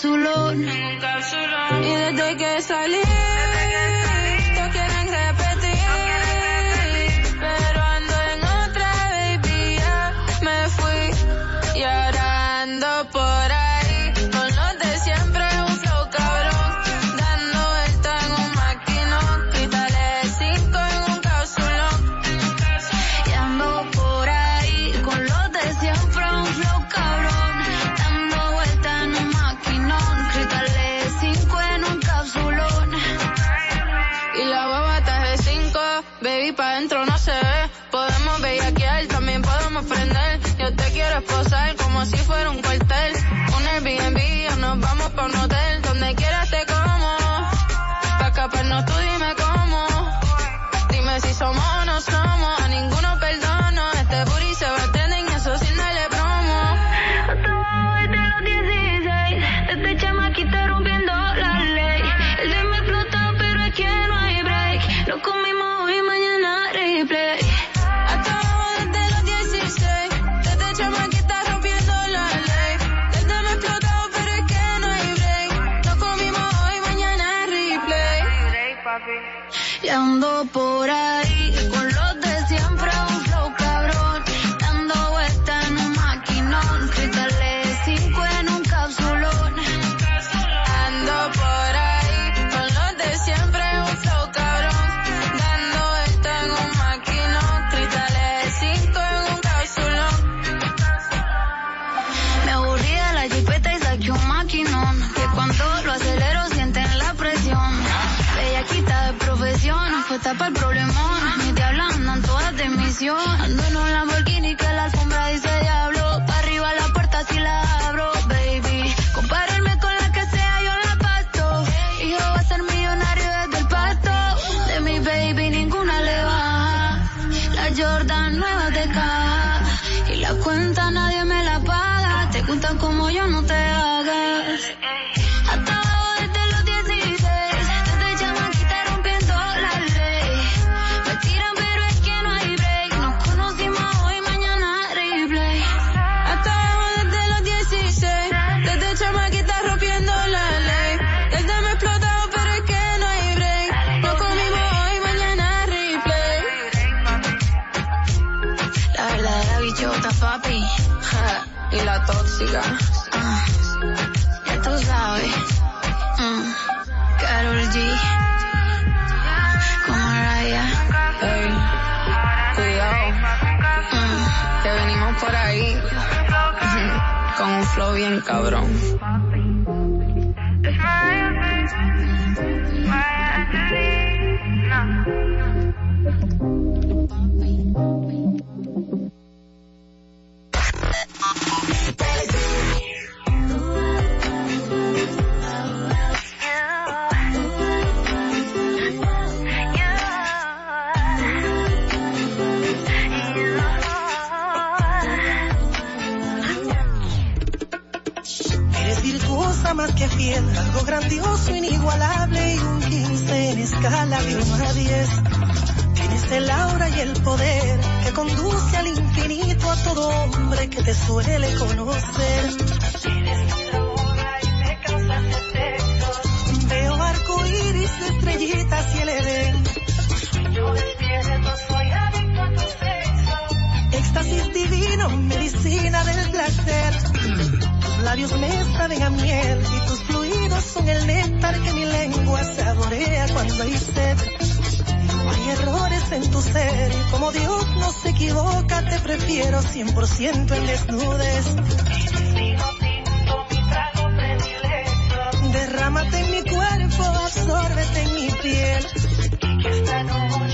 su lona. Y ando por ahí cabrón. El poder que conduce al infinito a todo hombre que te suele conocer. Tienes y me causas efectos. Veo arco iris, estrellitas y el edén. Yo despierto, soy adicto a tu sexo. Éxtasis divino, medicina del placer labios me saben a miel y tus fluidos son el néctar que mi lengua saborea cuando hay sed. Errores en tu ser como Dios no se equivoca, te prefiero 100% en desnudes. Derrámate en mi cuerpo, absórbete en mi piel. Y que esta noche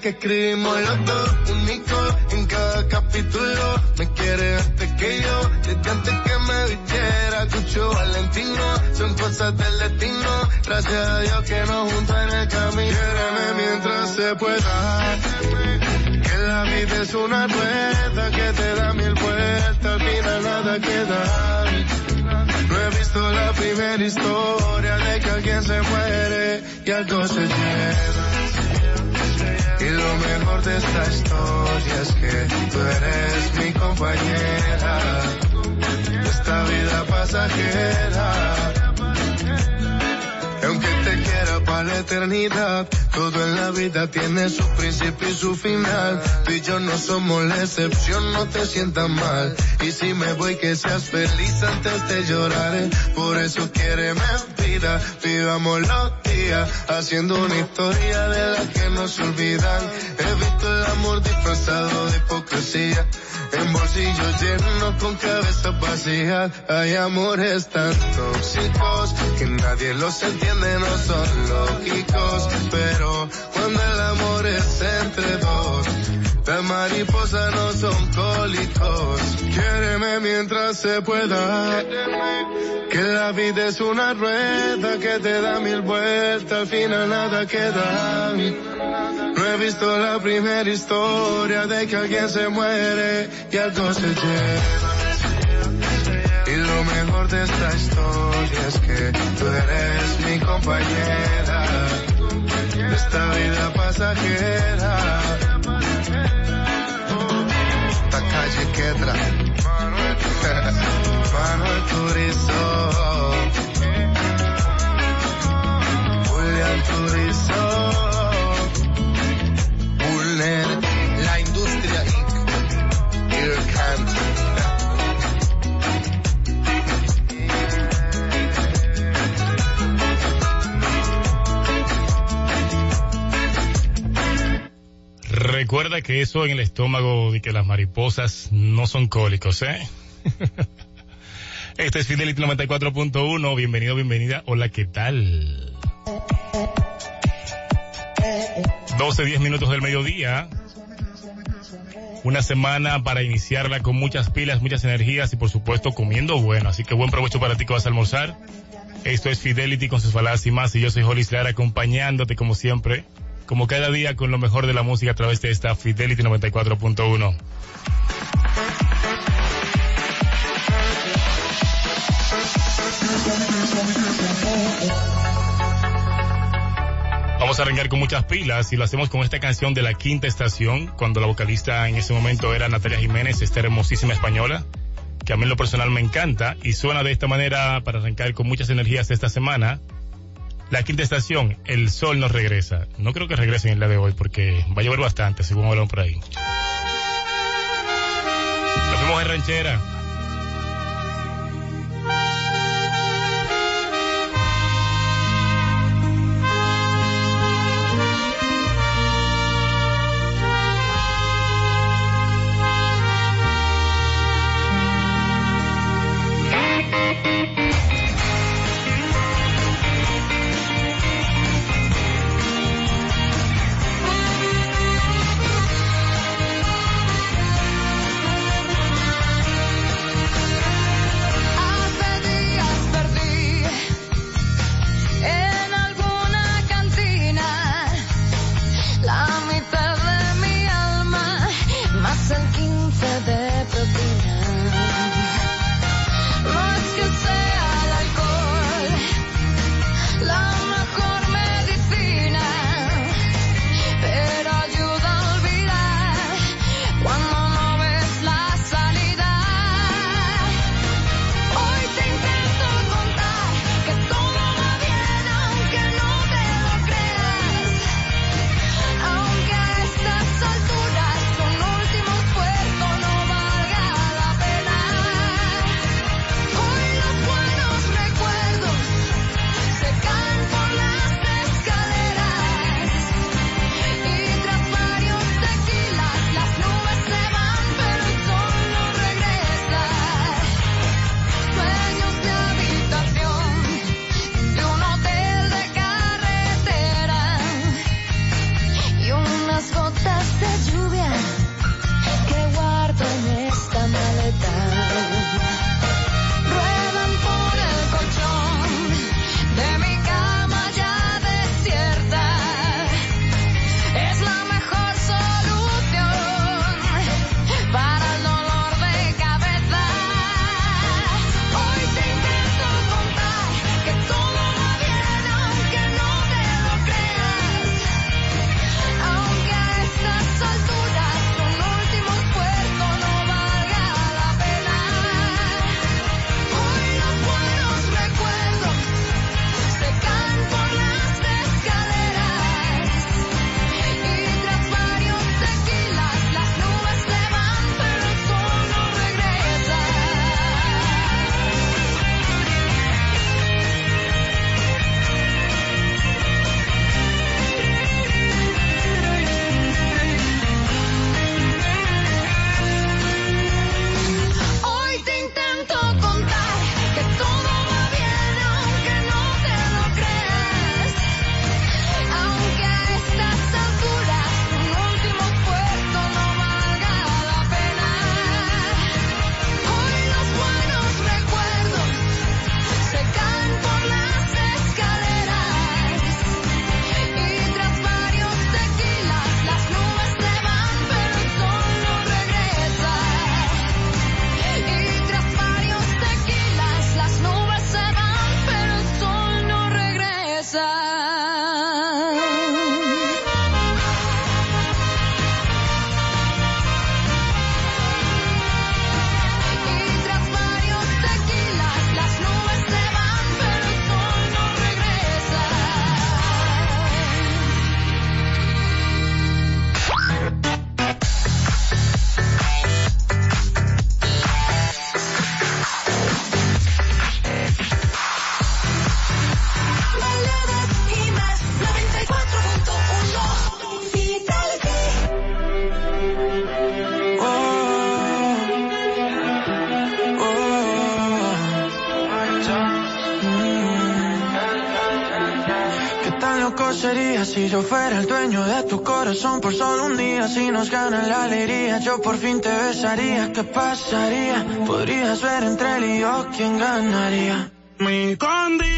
que escribimos de esta historia es que tú eres mi compañera esta vida pasajera aunque te quiera para la eternidad, todo en la vida tiene su principio y su final. Tú y yo no somos la excepción, no te sientas mal. Y si me voy que seas feliz antes de llorar, por eso quiere vida, vivamos los días, haciendo una historia de la que nos olvidan. Amor disfrazado de hipocresía en bolsillos llenos con cabezas vacías hay amores tan tóxicos que nadie los entiende, no son lógicos. Pero cuando el amor es entre dos, las mariposas no son cólicos. Quiéreme mientras se pueda. Que la vida es una rueda que te da mil vueltas, al final nada queda. Visto la primera historia de que alguien se muere y algo se lleva. Y lo mejor de esta historia es que tú eres mi compañera esta vida pasajera. Esta calle quedra. Manuel Turizo. Julián Turizo. Recuerda que eso en el estómago de que las mariposas no son cólicos, ¿eh? Este es Fidelity 94.1. Bienvenido, bienvenida. Hola, ¿qué tal? 12, 10 minutos del mediodía. Una semana para iniciarla con muchas pilas, muchas energías y por supuesto comiendo bueno. Así que buen provecho para ti que vas a almorzar. Esto es Fidelity con sus palabras y más. Y yo soy Holly Lara acompañándote como siempre, como cada día con lo mejor de la música a través de esta Fidelity 94.1. Vamos a arrancar con muchas pilas y lo hacemos con esta canción de la quinta estación, cuando la vocalista en ese momento era Natalia Jiménez, esta hermosísima española, que a mí en lo personal me encanta y suena de esta manera para arrancar con muchas energías esta semana. La quinta estación, el sol nos regresa. No creo que regrese en el día de hoy porque va a llover bastante, según hablan por ahí. Nos fuimos en ranchera. Gana la alegría, yo por fin te besaría. ¿Qué pasaría? Podrías ver entre él y yo quién ganaría. Mi condición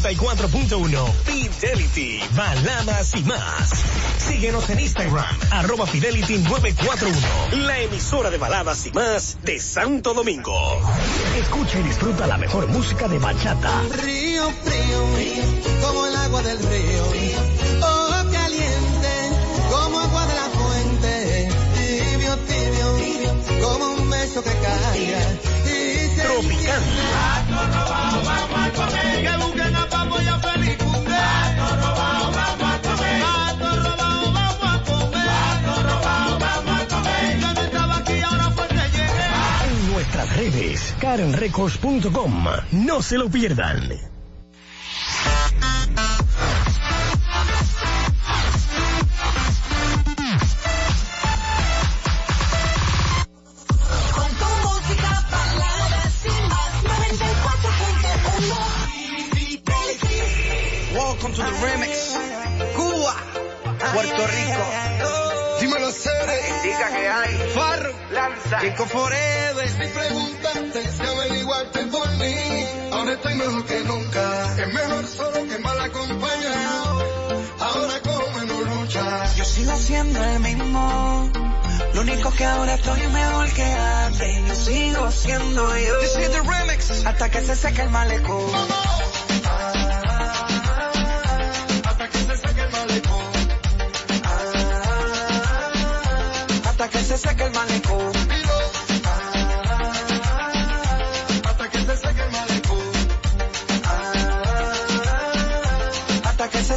94.1 Fidelity, baladas y más. Síguenos en Instagram, arroba Fidelity 941, la emisora de baladas y más de Santo Domingo. Escucha y disfruta la mejor música de bachata, Río frío, como el agua del río. Oh, caliente, como agua de la fuente. Tibio, tibio, como un beso que cae. Tropical, karenrecords.com. No se lo pierdan. Con tu música, baladas y más. 94.1 Welcome to the remix. Cuba, Puerto Rico. Lanza. Chico Forever. Si preguntaste, si averiguaste por mí, ahora estoy mejor que nunca. Es mejor solo que mal acompañado. Ahora como menos lucha. Yo sigo siendo el mismo. Lo único que ahora estoy mejor que antes. Yo sigo siendo yo. This is the remix. Hasta que se seque el malecón. Hasta que se seque el malecón. Hasta que se seque el malecón.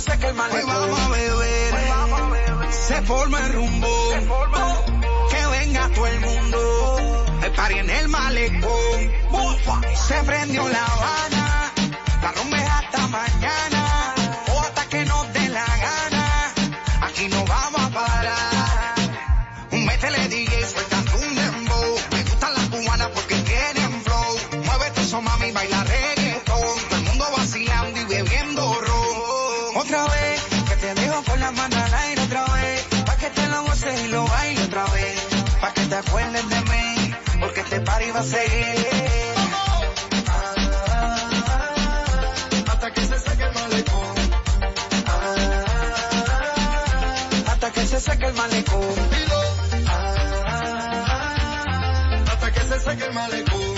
Que se el Hoy malecón. vamos a beber. Se forma el rumbo. Que venga todo el mundo. party en el malecón. Se prendió la Habana, este seguir. Hasta que se seque el malecón. Hasta que se seque el malecón. Hasta que se seque el malecón.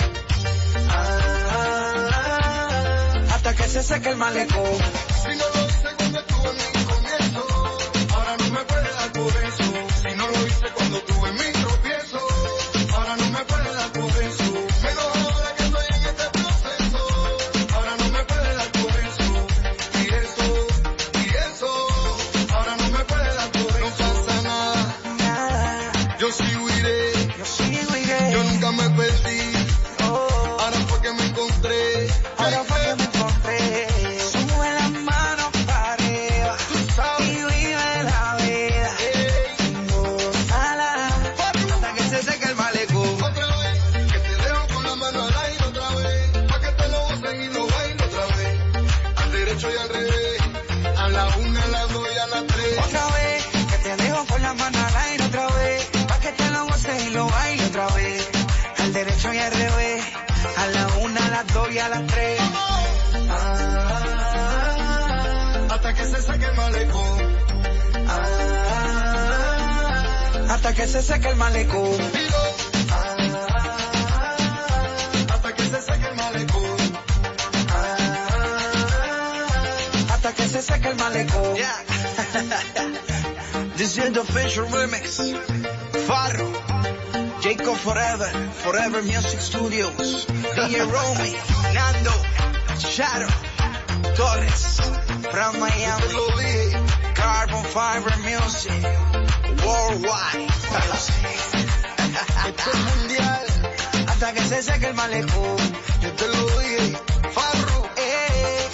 Hasta que se seque el malecón. Si no lo hice cuando estuve en mi comienzo, ahora no me puede dar por eso. Si no lo hice cuando tuve mi seque el malecón. ah, hasta que se saque el malecón, hasta que se seque el malecón. This is the official remix. Farro. Jacob Forever. Forever Music Studios. DJ Romy. Nando. Shadow. Torres. From Miami. Carbon Fiber Music. Worldwide. Hasta que se seque el malecón. yo te lo farro, Eh,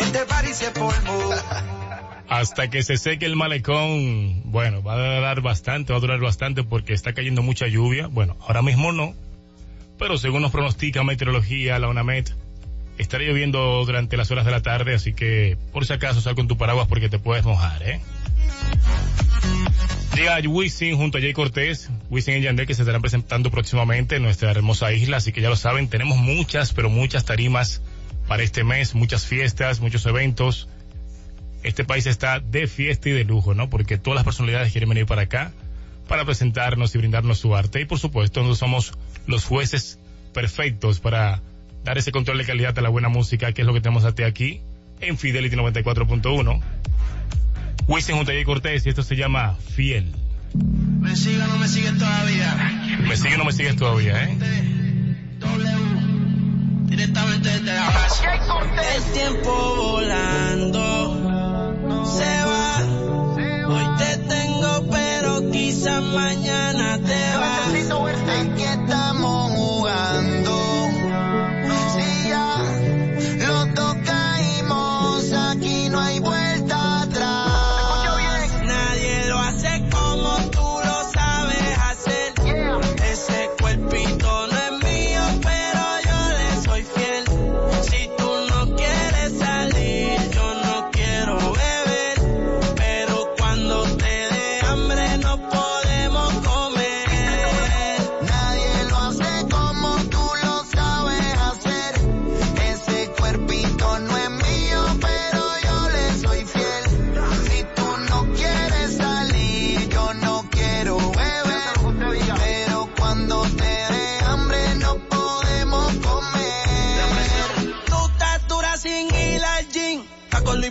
este se. Hasta que se seque el malecón, bueno, va a durar bastante, va a durar bastante porque está cayendo mucha lluvia. Bueno, ahora mismo no, pero según nos pronostica meteorología, la UNAMED, estará lloviendo durante las horas de la tarde, así que por si acaso sal con tu paraguas porque te puedes mojar, ¿eh? Llega Wisin junto a Jay Cortés, Wisin y Yandel que se estarán presentando próximamente en nuestra hermosa isla, así que ya lo saben, tenemos muchas, pero muchas tarimas para este mes, muchas fiestas, muchos eventos. Este país está de fiesta y de lujo, ¿no? Porque todas las personalidades quieren venir para acá para presentarnos y brindarnos su arte. Y por supuesto, nosotros somos los jueces perfectos para dar ese control de calidad a la buena música, que es lo que tenemos a ti aquí en Fidelity 94.1. Wisin Jay Cortés y esto se llama Fiel. Me sigue o no me siguen todavía. Me sigue o no me sigues todavía, ¿eh? W. Directamente desde la base. El tiempo volando se va. Hoy te tengo, pero quizás mañana te vas. Aquí estamos jugando.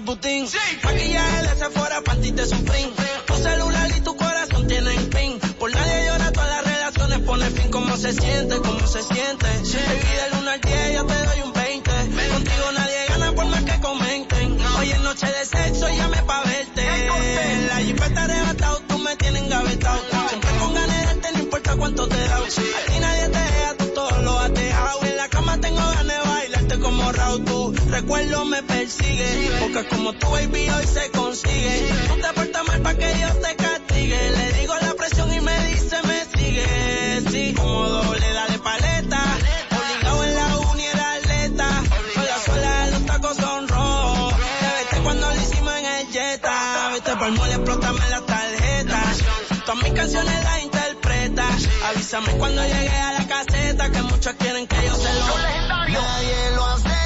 Butín. Maquillaje de Sephora, panty de Supreme. Tu celular y tu corazón tienen pin. Por nadie llora, todas las relaciones pone fin. ¿Cómo se siente? ¿Cómo se siente? Baby, del 1 al 10 yo te doy un 20. Contigo nadie gana por más que comenten. Hoy es noche de recuerdo me persigue. Porque como tu baby hoy se consigue. Tú te portas mal para que Dios te castigue. Le digo la presión y me dice me sigue. Sí, como doble, dale paleta. Obligado en la uni era atleta. Con la suela los tacos son rojos. Te vete cuando lo hicimos en el Jetta. Vete por mole, explótame la tarjeta. Todas mis canciones las interpreta. Avísame cuando llegue a la caseta que muchos quieren que yo se lo. Nadie lo hace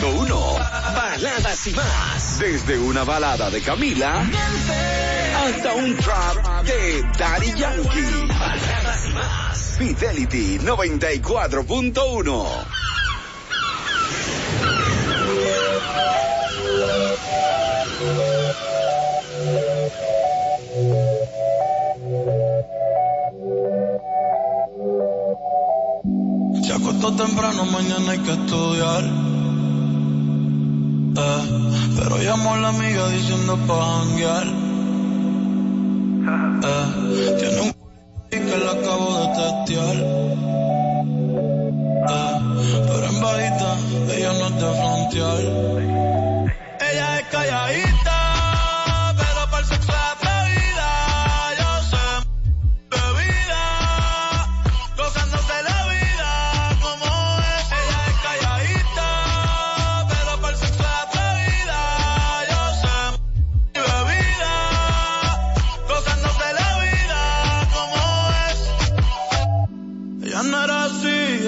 94.1. Baladas y más. Desde una balada de Camila hasta un trap de Daddy Yankee. Baladas y más. Fidelity 94.1. Se acostó temprano, mañana hay que estudiar. Pero llamó a la amiga diciendo pa' janguear. Eh, tiene un que la acabo de testear.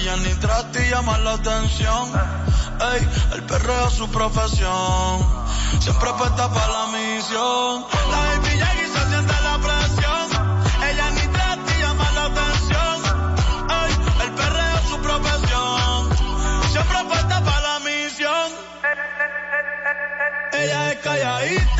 Ella ni trata y llama la atención. Ey, el perreo es su profesión. Siempre puesta para la misión. La baby y se siente la presión. Ella ni trata y llama la atención. Ey, el perreo es su profesión. Siempre puesta para la misión. Ella es calladita,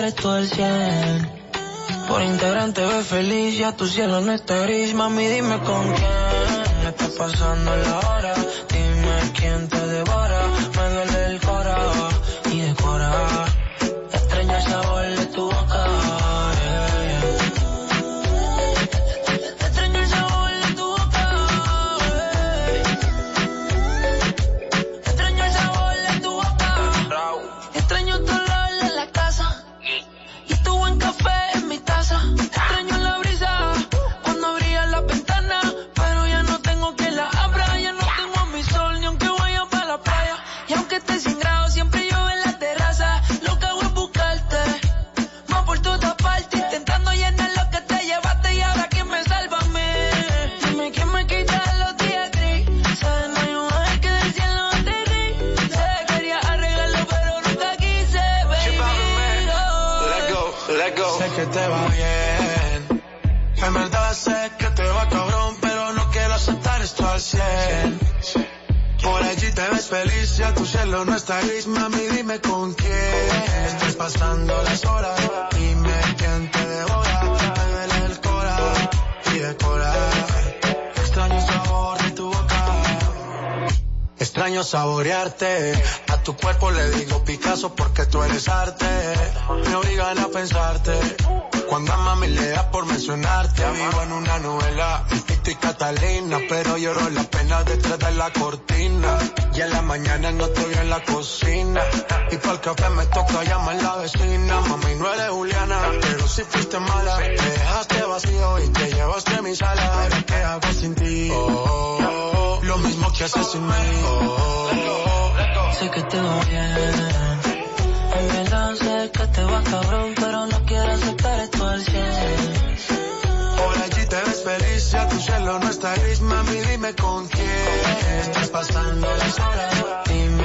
Quiero aceptar esto al 100. Por integrante ve feliz, ya tu cielo no está gris, mami dime con quién está pasando la hora, tu cielo no está gris, mami, dime con quién estás pasando las horas. Dime quién te devora, me duele el cora y decora. Extraño el sabor de tu boca. Extraño saborearte. A tu cuerpo le digo Picasso porque tú eres arte. Me obligan a pensarte. Cuando a mami le da por mencionarte, vivo en una novela, Tito y Catalina, pero lloro la pena detrás de la cortina. Y en la mañana no estoy en la cocina. Y para el café me toca llamar la vecina. Mami, no eres Juliana, pero si fuiste mala. Me dejaste vacío y te llevaste mi sala. Ahora qué hago sin ti. Oh, lo mismo que haces sin mí. Sé que te va bien. En verdad sé que te va cabrón, pero no quiero aceptar esto al 100. Por allí te ves feliz, ya tu cielo no está gris, mami, dime con quién estás pasando las horas. Dime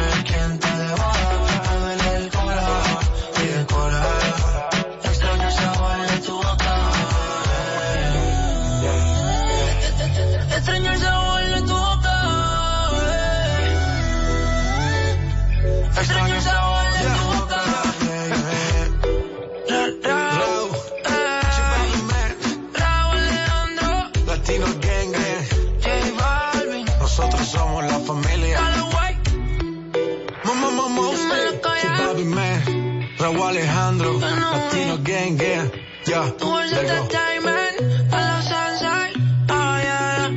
Gang Gang, ya, Towards let go. entertainment, a la sunshine, oh yeah.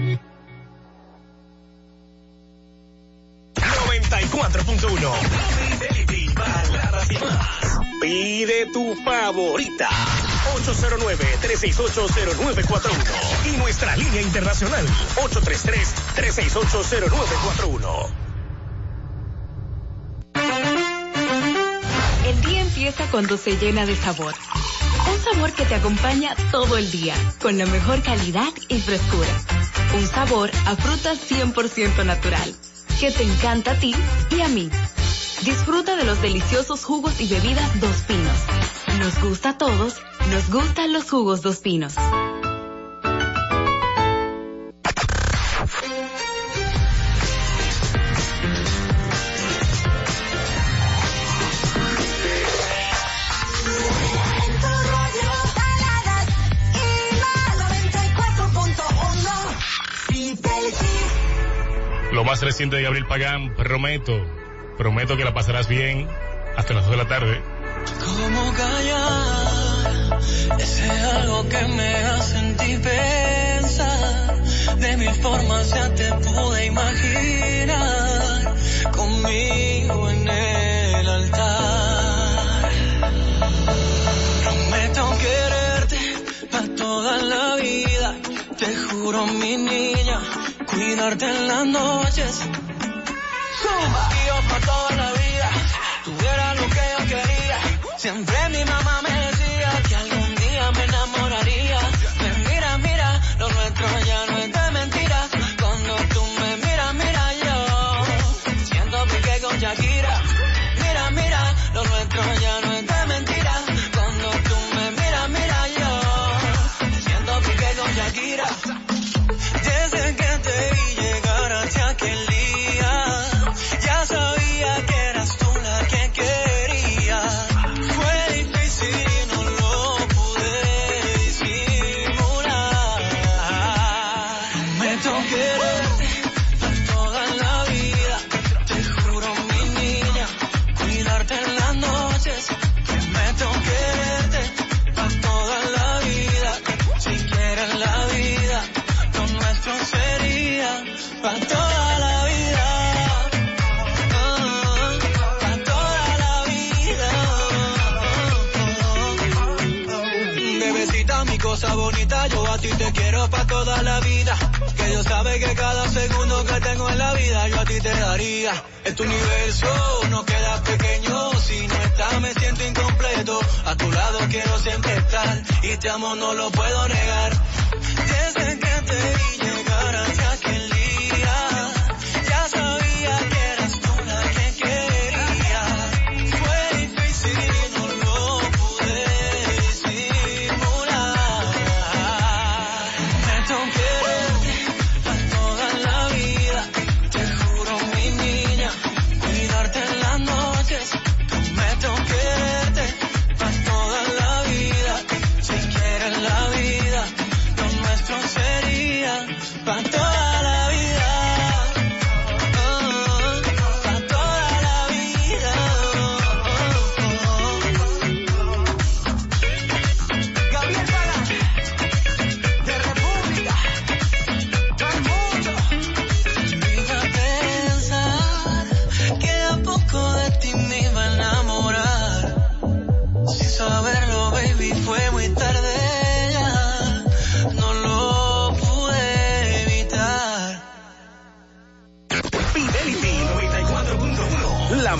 94.1 Fidelity, baladas y más. Pide tu favorita. 809-368-0941. Y nuestra línea internacional. 833-368-0941. El día empieza cuando se llena de sabor. Un sabor que te acompaña todo el día, con la mejor calidad y frescura. Un sabor a fruta 100% natural, que te encanta a ti y a mí. Disfruta de los deliciosos jugos y bebidas Dos Pinos. Nos gusta a todos, nos gustan los jugos Dos Pinos. Lo más reciente de Gabriel Pagán, prometo, prometo que la pasarás bien hasta las 2 de la tarde. ¿Cómo callar ese algo que me hace en ti pensar? De mil formas ya te pude imaginar conmigo en el altar. Prometo quererte para toda la vida, juro, mi niña, cuidarte en las noches. Contigo para toda la vida, tuviera lo que yo quería. Siempre mi mamá me decía que algún día me enamoraría. Pues mira, mira, lo nuestro ya no la vida. Que Dios sabe que cada segundo que tengo en la vida yo a ti te daría. En tu universo no queda pequeño, si no estás me siento incompleto. A tu lado quiero siempre estar y este te amo no lo puedo negar. Desde que te vi llegar hacia aquel día, ya sabía que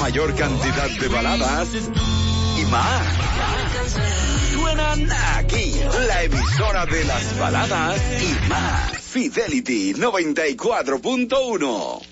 mayor cantidad de baladas y más. Suenan aquí, la emisora de las baladas y más. Fidelity 94.1.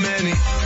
many.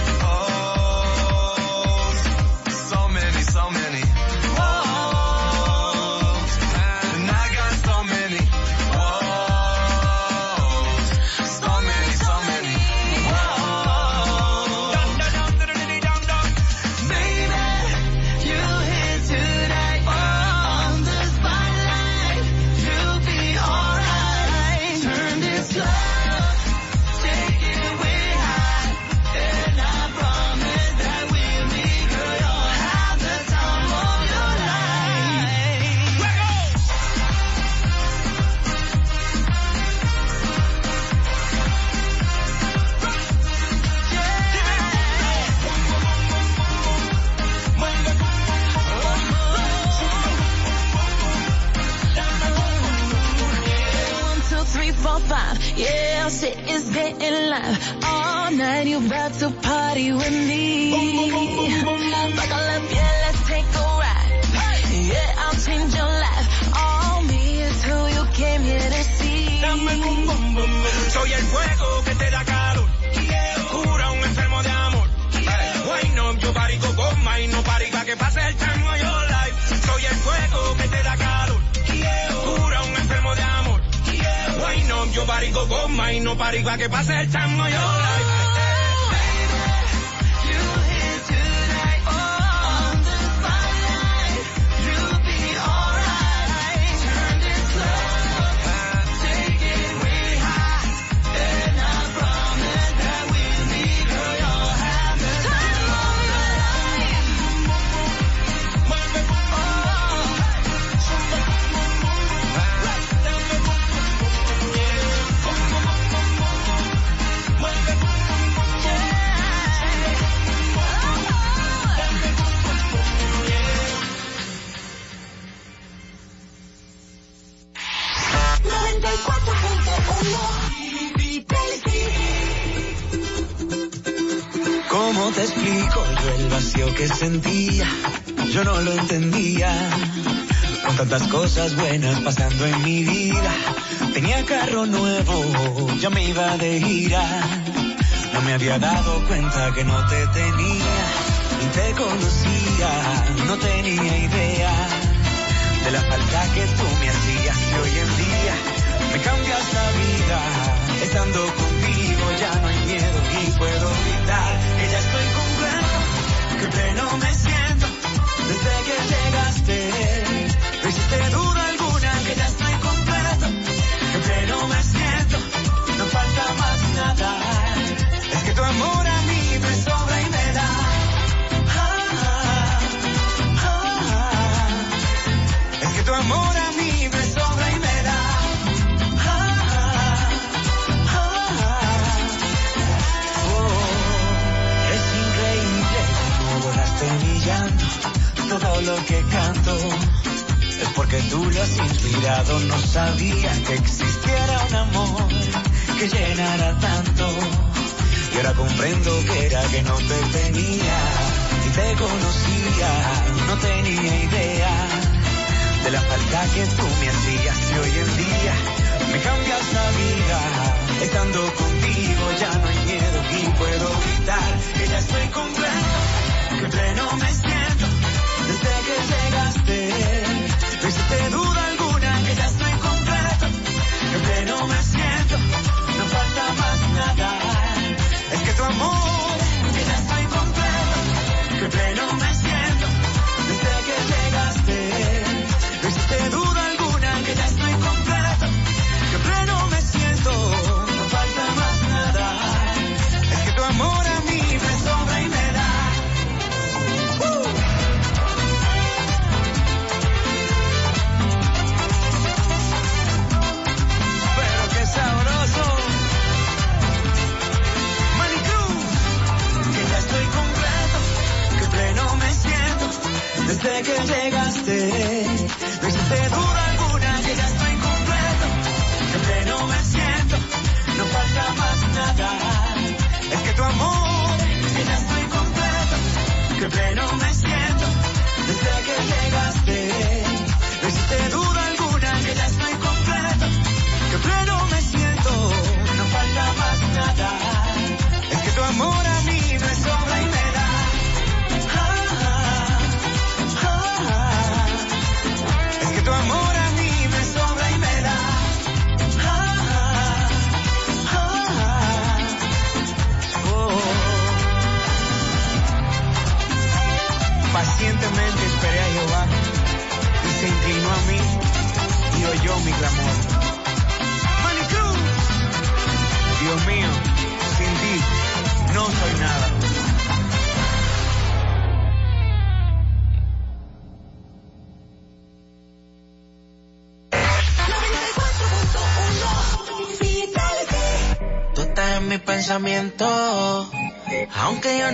buenas pasando en mi vida. Tenía carro nuevo, ya me iba de gira. No me había dado cuenta que no te tenía, ni te conocía, no te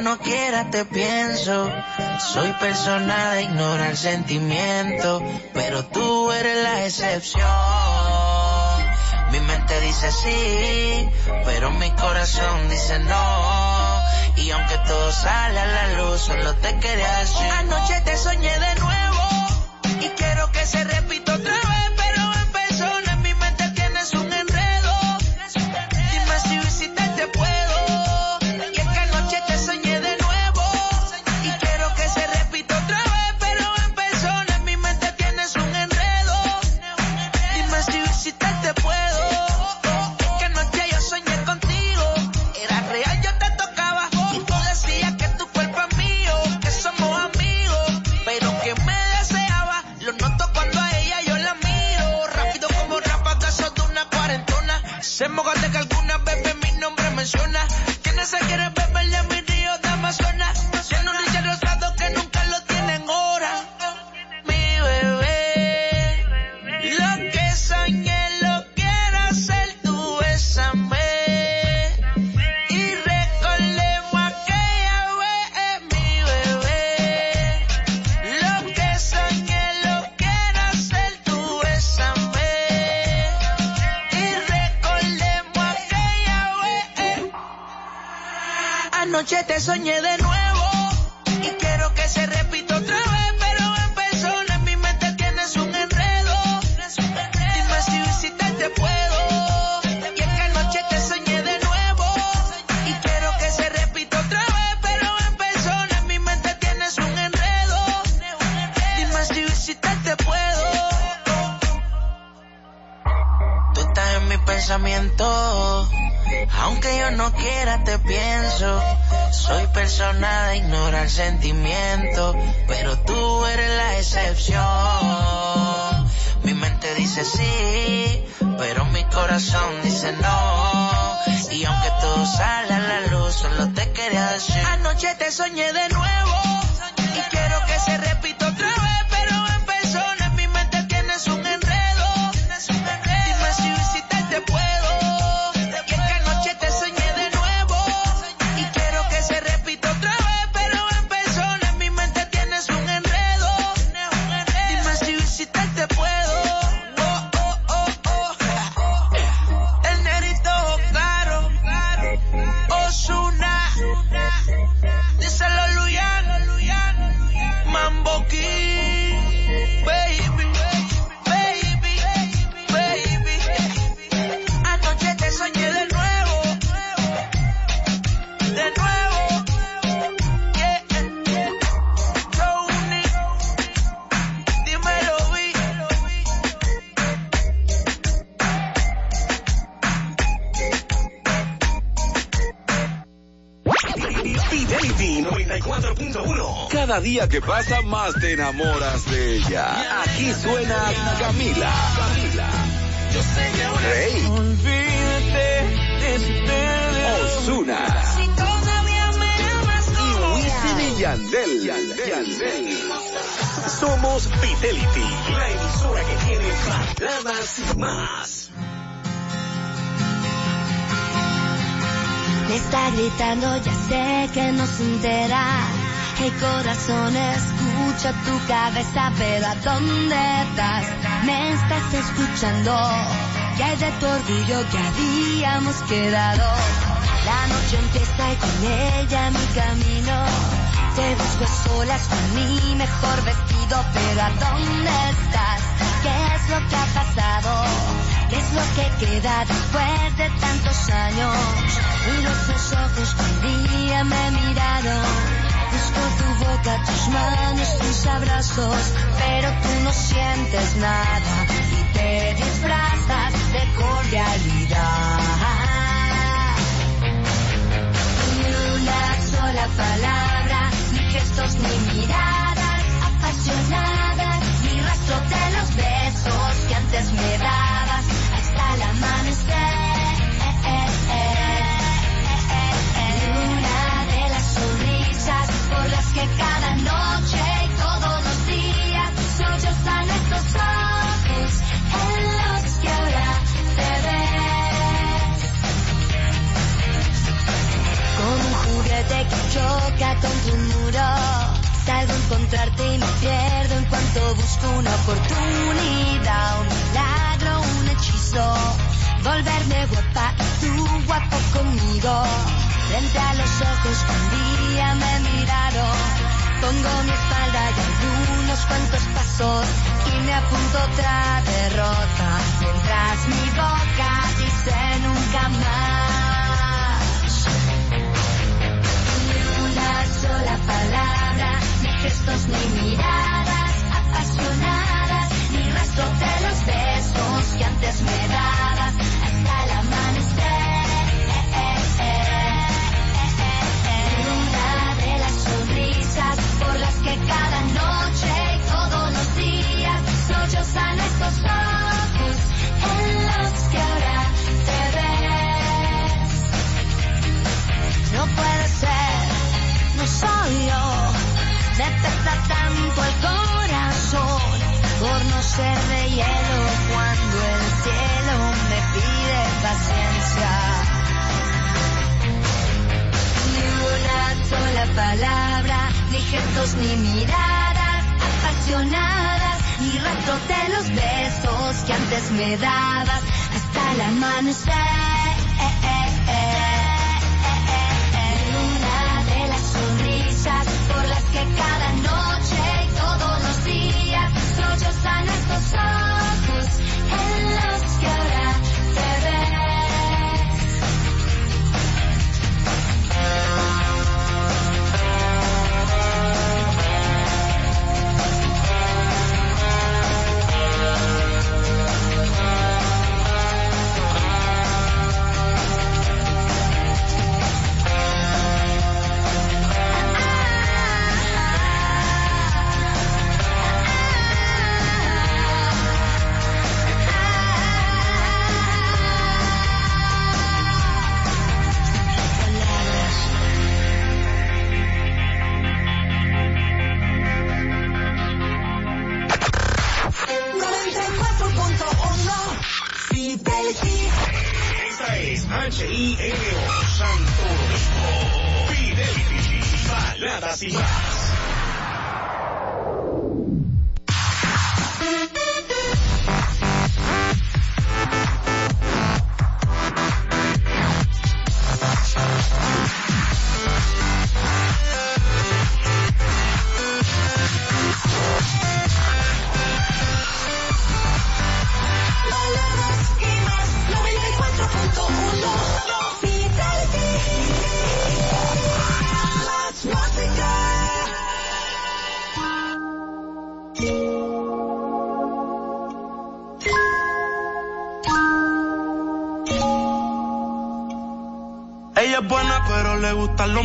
no quiera te pienso. Soy persona de ignorar sentimientos, pero tú eres la excepción. Mi mente dice sí, pero mi corazón dice no. Y aunque todo sale a la luz, solo te quería decir. Anoche te soñé día que pasa más te enamoras de ella. Aquí suena Camila. Camila. Yo sé que Rey. Olvídate de Osuna. Si todavía me amas y Wisin y Yandel. Yandel. Yandel. Somos Fidelity. La emisora que tiene baladas y más. Me está gritando, ya sé que no se entera Hey corazón, escucha tu cabeza, pero ¿a dónde estás? Me estás escuchando. Que hay de tu orgullo que habíamos quedado? La noche empieza y con ella mi camino. Te busco a solas con mi mejor vestido, pero ¿a dónde estás? ¿Qué es lo que ha pasado? ¿Qué es lo que queda después de tantos años? Unos ojos que un día me miraron Busco tu boca, tus manos, tus abrazos, pero tú no sientes nada y te disfrazas de cordialidad. Ni una sola palabra, ni gestos, ni miradas apasionadas, ni rastro de los besos que antes me daban. choca con tu muro. Salgo a encontrarte y me pierdo en cuanto busco una oportunidad, un milagro, un hechizo. Volverme guapa y tú guapo conmigo. Frente a los ojos que un día me miraron. Pongo mi espalda y algunos cuantos pasos y me apunto otra derrota mientras mi voz gestos ni miradas apasionadas, ni rastro de los besos que antes me dabas tanto el corazón por no ser de hielo cuando el cielo me pide paciencia. Ni una sola palabra, ni gestos ni miradas apasionadas, ni rastro de los besos que antes me dabas hasta el amanecer. time. Baladas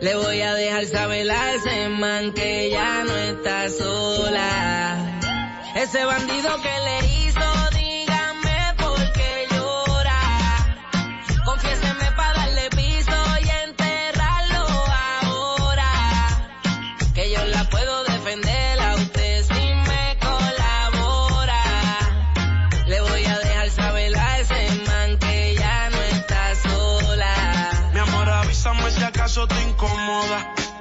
Le voy a dejar saber a ese man que ya no está sola. Ese bandido que le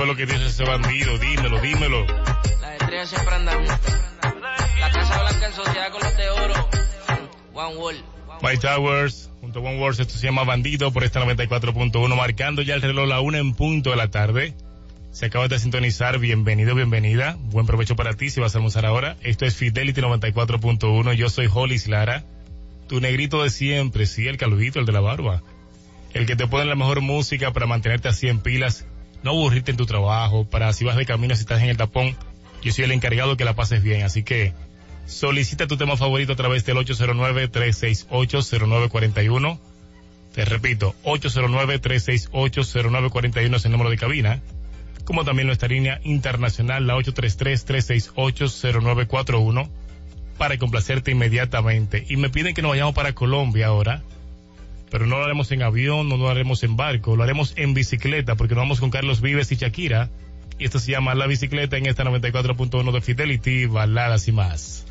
fue lo que dice ese bandido? Dímelo, dímelo. Las estrellas siempre andan. La Casa Blanca en sociedad con los de oro. One Wall. My Towers, junto a One Wars, esto se llama Bandido por esta 94.1, marcando ya el reloj la una en punto de la tarde. Se acaba de sintonizar, bienvenido, bienvenida. Buen provecho para ti si vas a almorzar ahora. Esto es Fidelity 94.1, yo soy Hollis Lara. Tu negrito de siempre, sí, el calvito, el de la barba. El que te pone la mejor música para mantenerte así en pilas, no aburrirte en tu trabajo, para si vas de camino, si estás en el tapón. Yo soy el encargado que la pases bien, así que solicita tu tema favorito a través del 809-368-0941. Te repito, 809-368-0941 es el número de cabina. Como también nuestra línea internacional, la 833-368-0941, para complacerte inmediatamente. Y me piden que nos vayamos para Colombia ahora, pero no lo haremos en avión, no lo haremos en barco, lo haremos en bicicleta, porque nos vamos con Carlos Vives y Shakira. Y esto se llama La Bicicleta en esta 94.1 de Fidelity, baladas y más.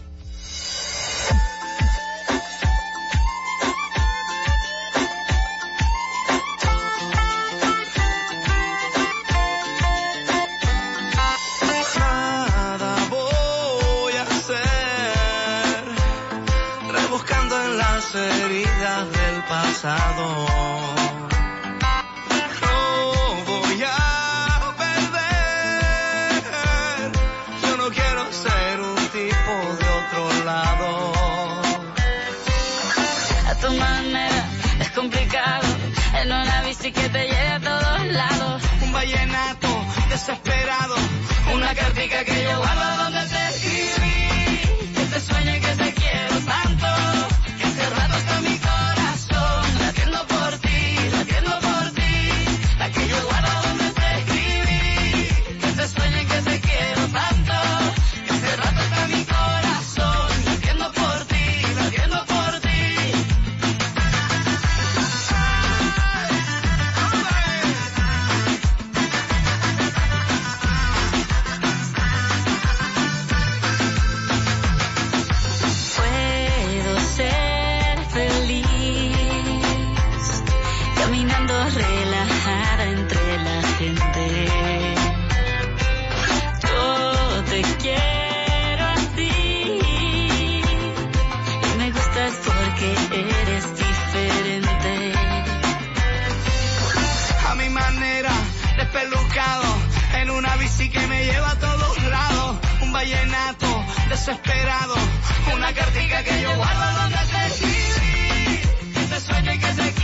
Complicado. En una bici que te lleve a todos lados. Un vallenato desesperado, una cartica que yo guardo donde te manera, despelucado, en una bici que me lleva a todos lados, un vallenato desesperado, una cartica que yo guardo donde te te sueño que te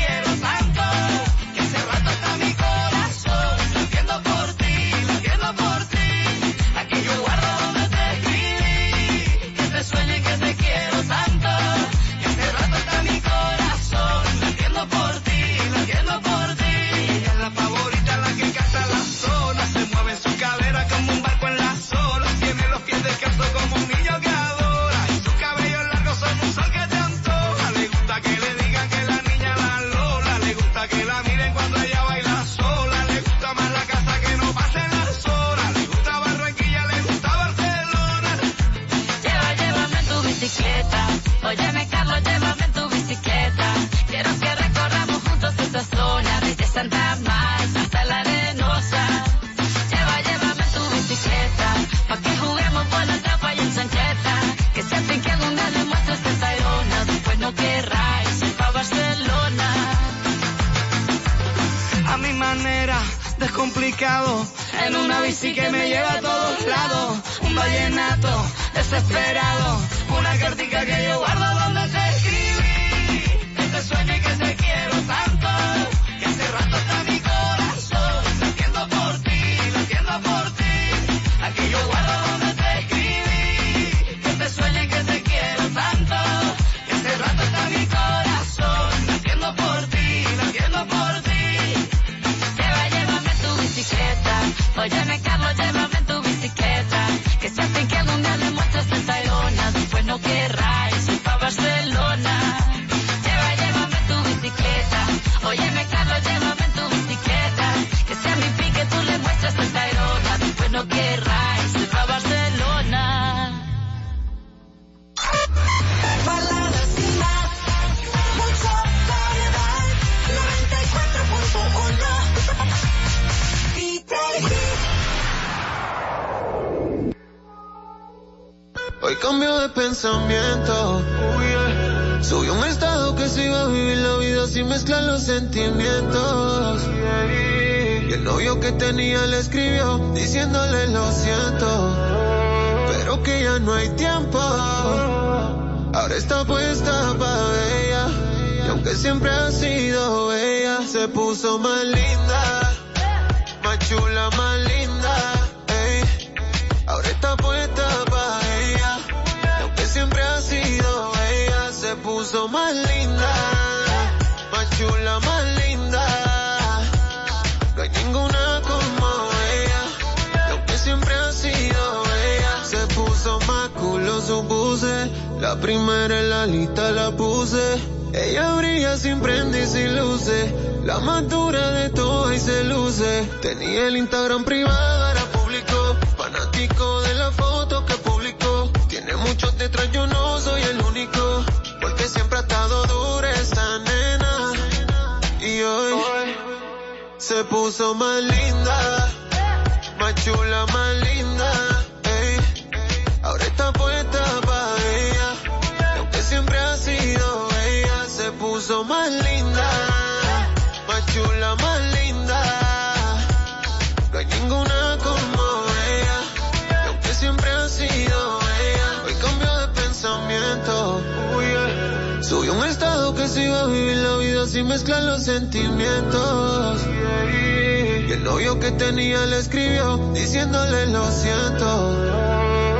diciéndole lo siento,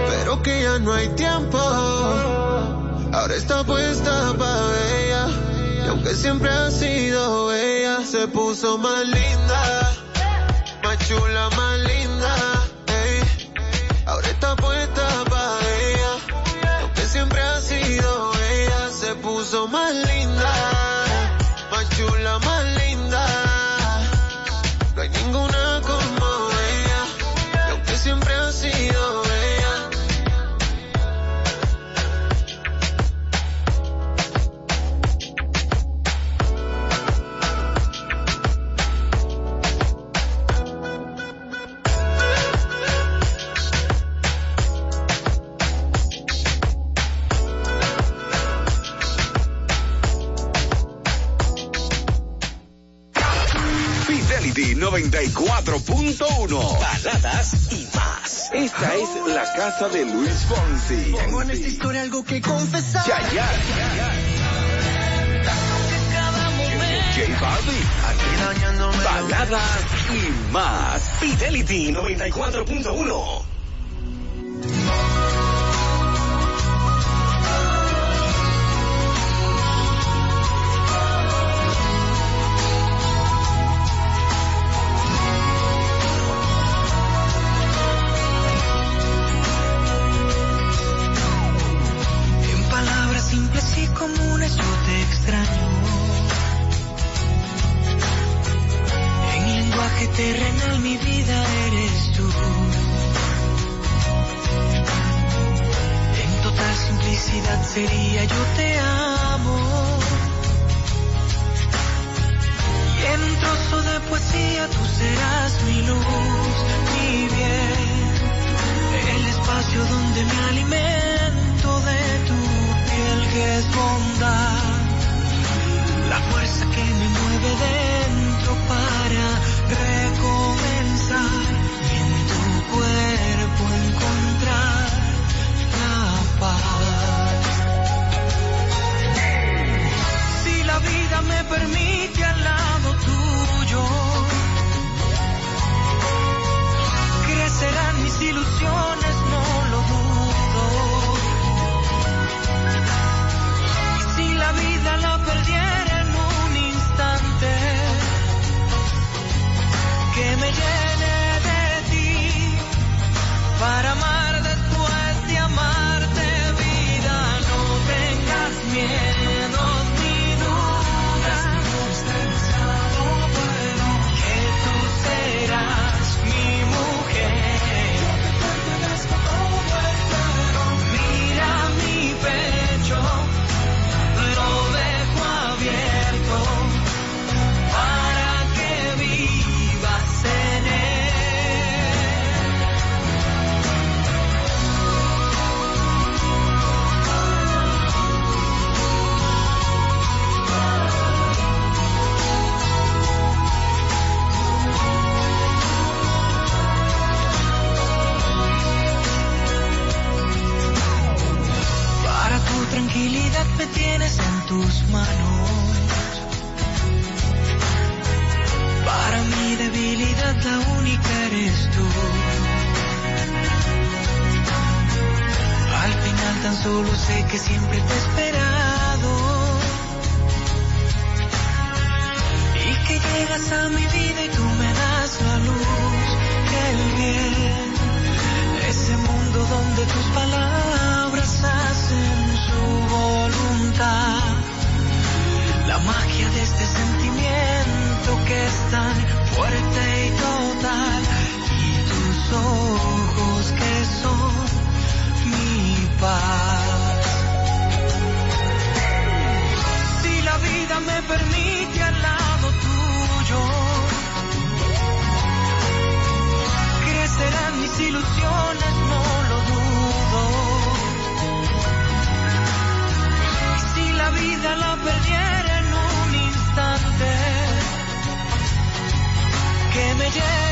pero que ya no hay tiempo. Ahora está puesta para ella, y aunque siempre ha sido ella, se puso más linda, más chula, más linda. Eh. Ahora está puesta de Luis Fonsi. Tengo en esta historia algo que confesar. Ya, ya, ya. J Balvin, aquí dañándome. Baladas y más. Fidelity 94.1. ilusiones, no lo dudo. Si la vida la perdiera en un instante, que me llene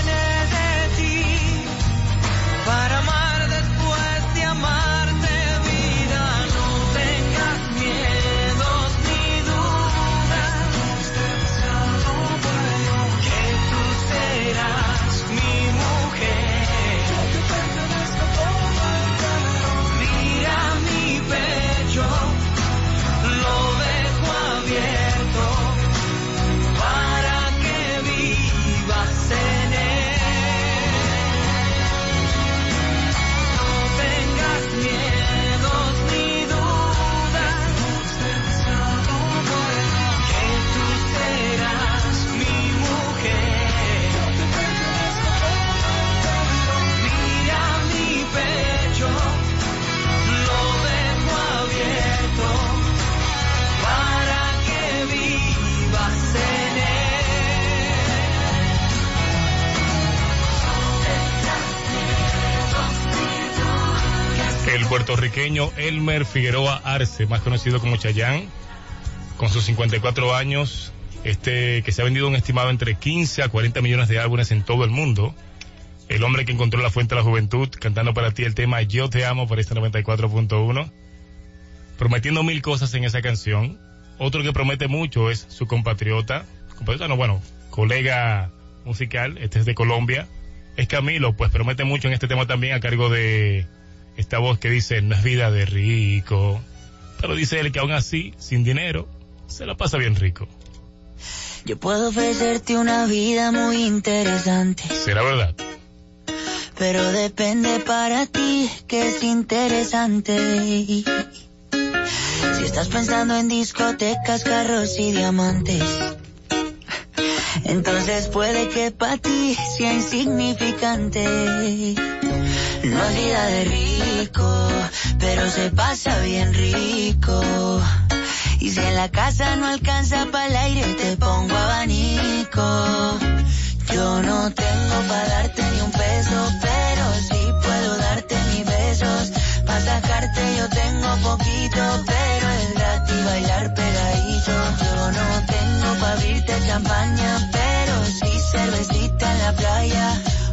puertorriqueño Elmer Figueroa Arce, más conocido como Chayán, con sus 54 años, este que se ha vendido un estimado entre 15 a 40 millones de álbumes en todo el mundo. El hombre que encontró la fuente de la juventud, cantando para ti el tema Yo te amo por este 94.1, prometiendo mil cosas en esa canción. Otro que promete mucho es su compatriota, compatriota no, bueno, colega musical, este es de Colombia, es Camilo, pues promete mucho en este tema también a cargo de esta voz que dice, no es vida de rico, pero dice él que aún así, sin dinero, se la pasa bien rico. Yo puedo ofrecerte una vida muy interesante, ¿Será verdad? pero depende para ti que es interesante. Si estás pensando en discotecas, carros y diamantes, entonces puede que para ti sea insignificante. No es vida de rico, pero se pasa bien rico. Y si en la casa no alcanza para el aire, te pongo abanico. Yo no tengo para darte ni un peso, pero sí puedo darte mis besos. Para sacarte yo tengo poquito, pero es gratis bailar pegadito. Yo no tengo para abrirte champaña, pero sí cervecita en la playa.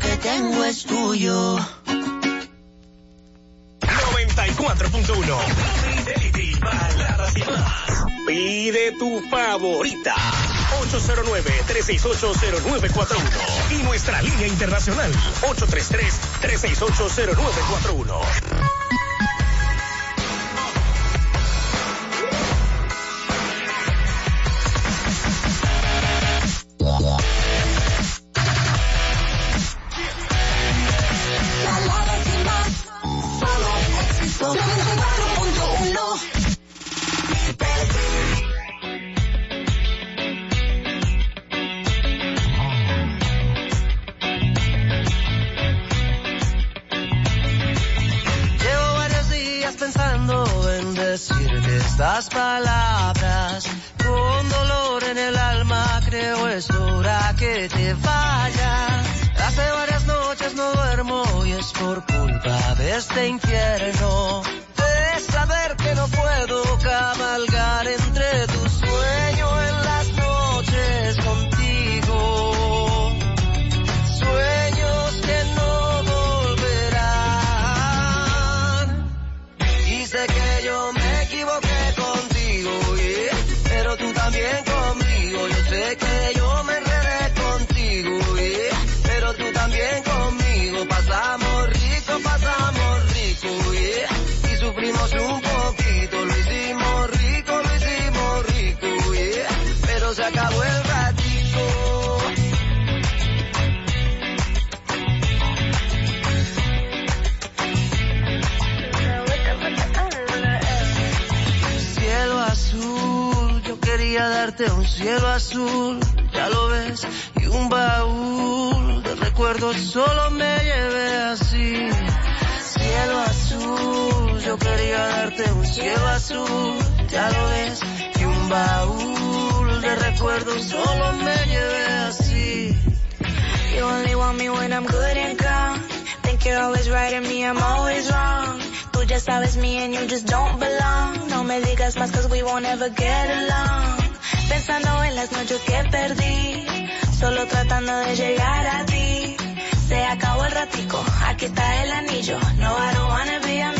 que tengo es tuyo. 94.1 Fidelity, baladas y más. Pide tu favorita. 809-368-0941. Y nuestra línea internacional. 833-368-0941. Este infierno. Azul, ya lo ves, y un baúl de recuerdos solo me llevé así. Cielo azul, yo quería darte un cielo azul, ya lo ves, y un baúl de recuerdos solo me llevé así. You only want me when I'm good and calm. Think you're always right and me, I'm always wrong. Tú ya sabes me and you just don't belong. No me digas más cause we won't ever get along. Pensando en las noches que perdí. Solo tratando de llegar a ti. Se acabó el ratico, aquí está el anillo. No, I don't wanna be amigos.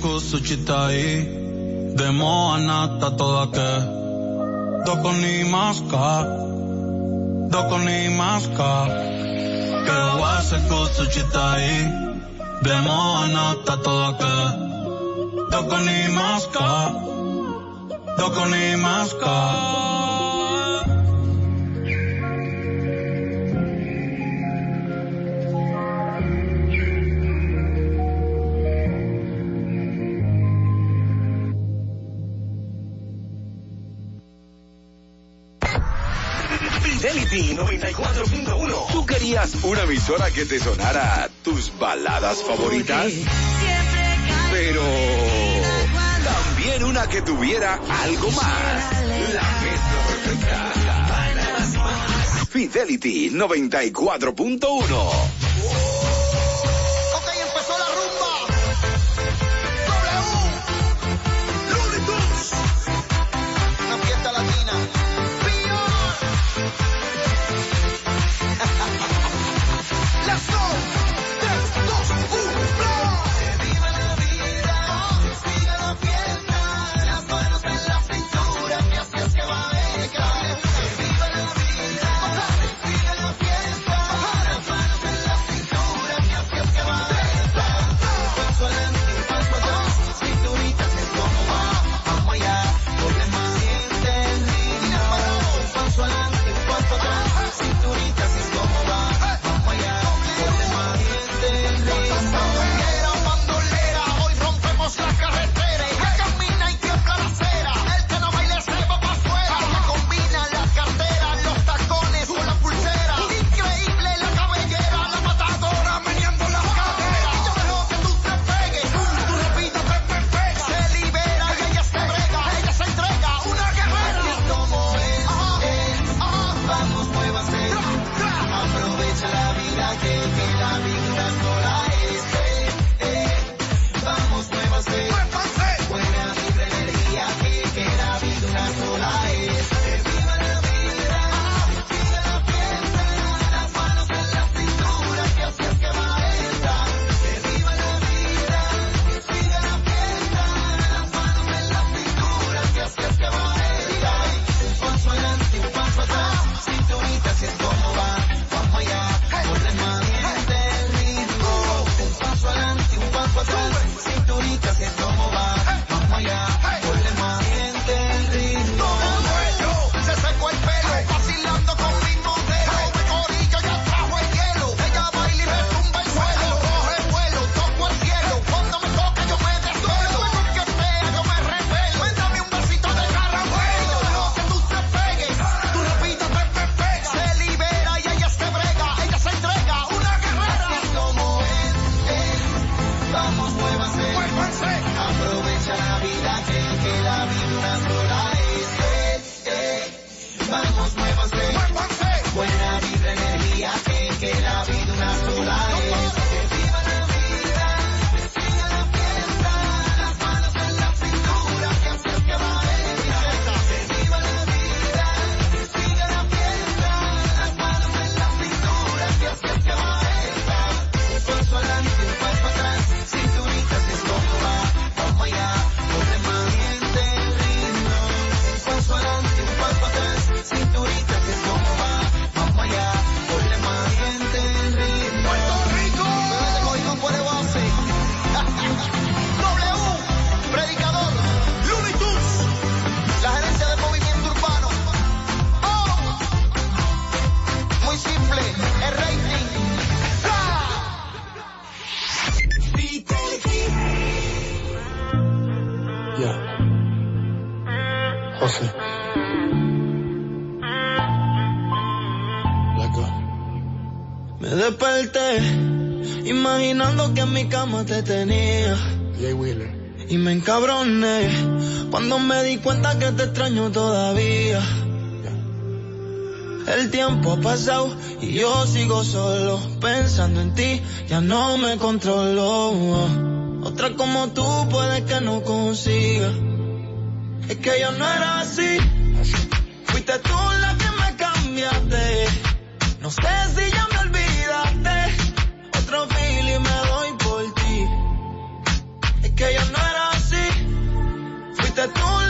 kusuchitai. Demo anata toda que. Doko ni maska. Doko ni maska. Kusuchitai. Demo anata toda que. Doko ni maska. Doko ni maska. Fidelity 94.1. ¿Tú querías una emisora que te sonara tus baladas favoritas? Pero también una que tuviera algo más. La mezcla perfecta. Fidelity 94.1. imaginando que en mi cama te tenía. Jay Wheeler. Y me encabroné cuando me di cuenta que te extraño todavía. El tiempo ha pasado y yo sigo solo pensando en ti, ya no me controlo. Otra como tú puede que no consiga. Es que yo no era así. Fuiste tú la que me cambiaste. No sé si ya que yo no era así. Fuiste tú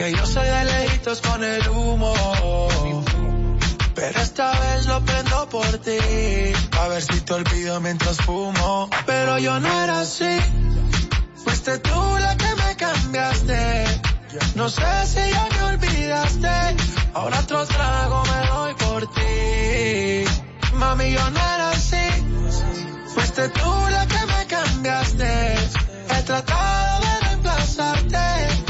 que yo soy de lejitos con el humo. Pero esta vez lo prendo por ti, a ver si te olvido mientras fumo. Pero yo no era así, fuiste tú la que me cambiaste. No sé si ya me olvidaste, ahora otro trago me doy por ti. Mami, yo no era así, fuiste tú la que me cambiaste. He tratado de reemplazarte,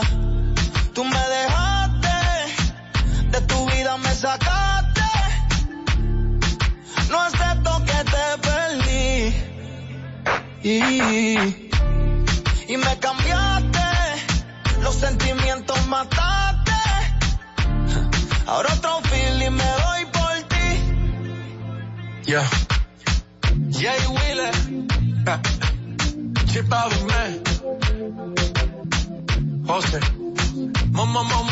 Y, y me cambiaste, los sentimientos mataste. Ahora otro feeling me doy por ti. Yeah. Jay Wheeler. Chip out of man. José. Mama Mama.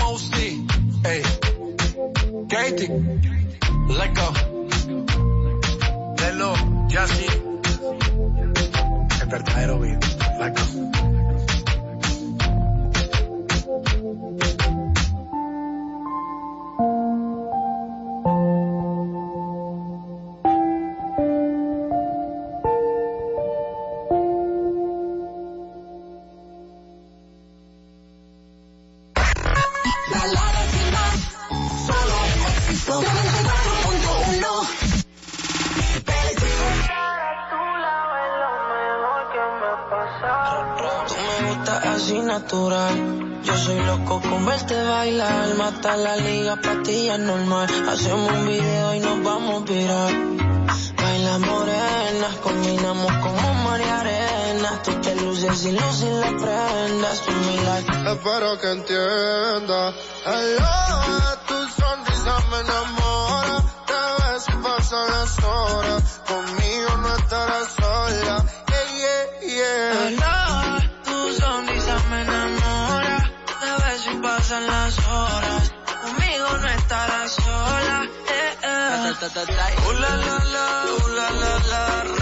Hey. Katie. Let go. Lelo. Yassi. verdadero beat. Like así natural. Yo soy loco con verte bailar. Mata la liga, patilla normal. Hacemos un video y nos vamos a virar. Baila morena, combinamos como mar y arena. Tú te luces y luces las prendas. Tú mi like. Espero que entienda. Hello, tu sonrisa me enamora. Te ves y pasan las horas. Conmigo no estarás sola. Yeah, yeah, yeah. Las horas. Conmigo no estarás sola. Eh, eh. Uh, la, la, la, la, la,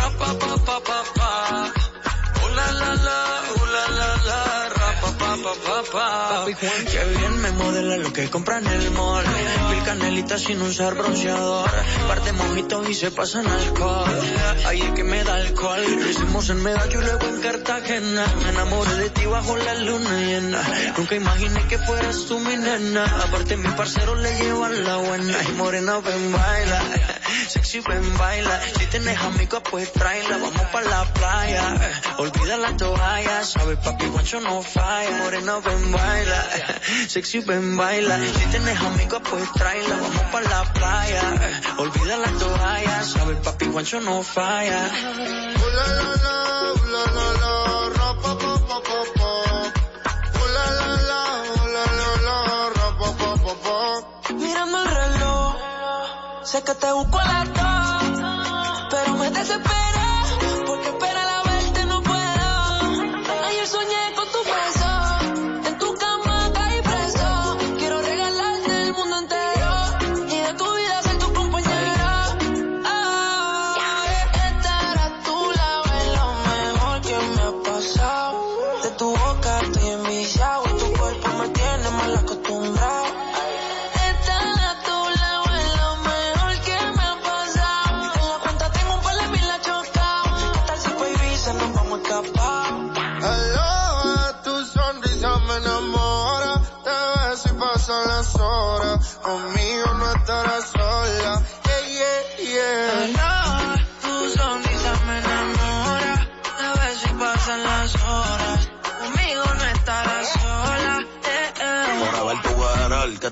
pa. Qué bien me modela lo que compra en el mall. Mil canelitas sin usar bronceador. Par de mojitos y se pasan alcohol. Ahí es que me da alcohol. Hicimos en Medallo y luego en Cartagena. Me enamoré de ti bajo la luna llena. Nunca imaginé que fueras tú mi nena. Aparte mi parcero le llevan la buena. Y morena ven baila. Sexy ven baila. Si tienes amigos pues tráela. Vamos pa' la playa. Olvida la toalla. Sabes papi guancho no falla. Morena ven baila. sexy ven baila. Si tienes amigos pues tráela, vamos pa' la playa. Olvida las toallas, sabe papi guancho no falla. Mírame el reloj, sé que te busco a las pero me desespero.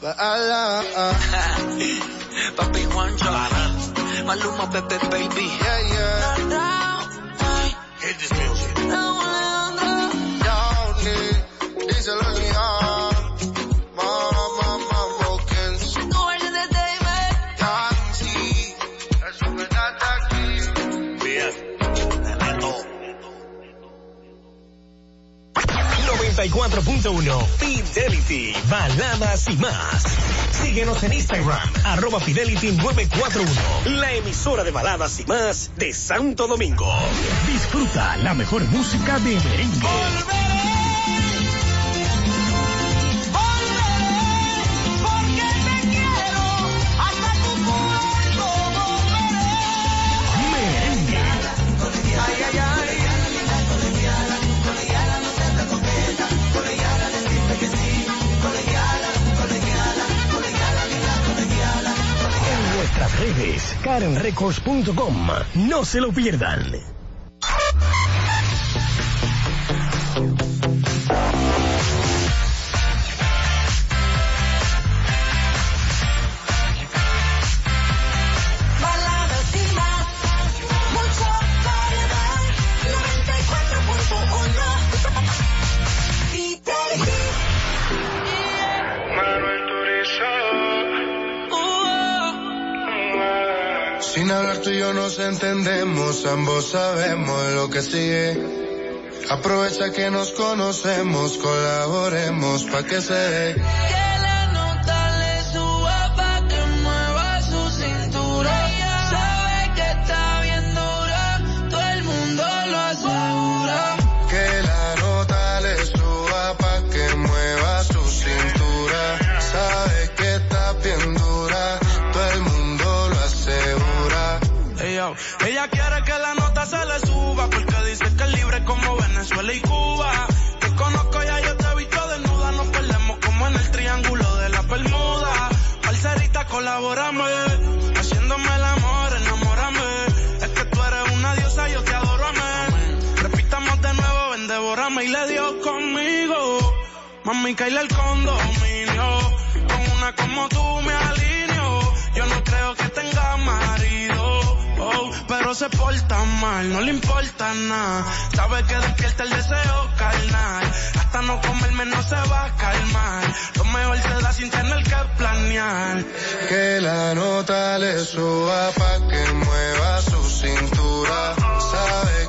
Baila. Uh, Papi Juancho, Maluma, Pepe, baby. Yeah, yeah. Hit this music. 94.1 Fidelity, baladas y más. Síguenos en Instagram, arroba Fidelity 941. La emisora de baladas y más de Santo Domingo. Disfruta la mejor música de merengue. Merengue. Nuestras redes, karenrecords.com. No se lo pierdan. Entendemos, ambos sabemos lo que sigue. Aprovecha que nos conocemos, colaboremos pa' que se dé. Se porta mal, no le importa nada. Sabe que despierta el deseo carnal. Hasta no comerme no se va a calmar. Lo mejor se da sin tener que planear. Que la nota le suba pa' que mueva su cintura. Sabe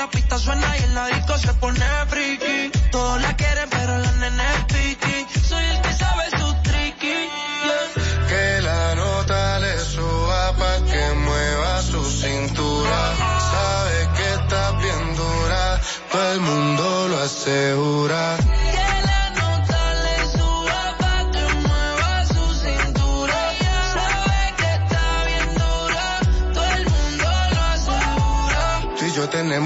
La pista suena y el la disco se pone friki. Todos la quieren, pero la nene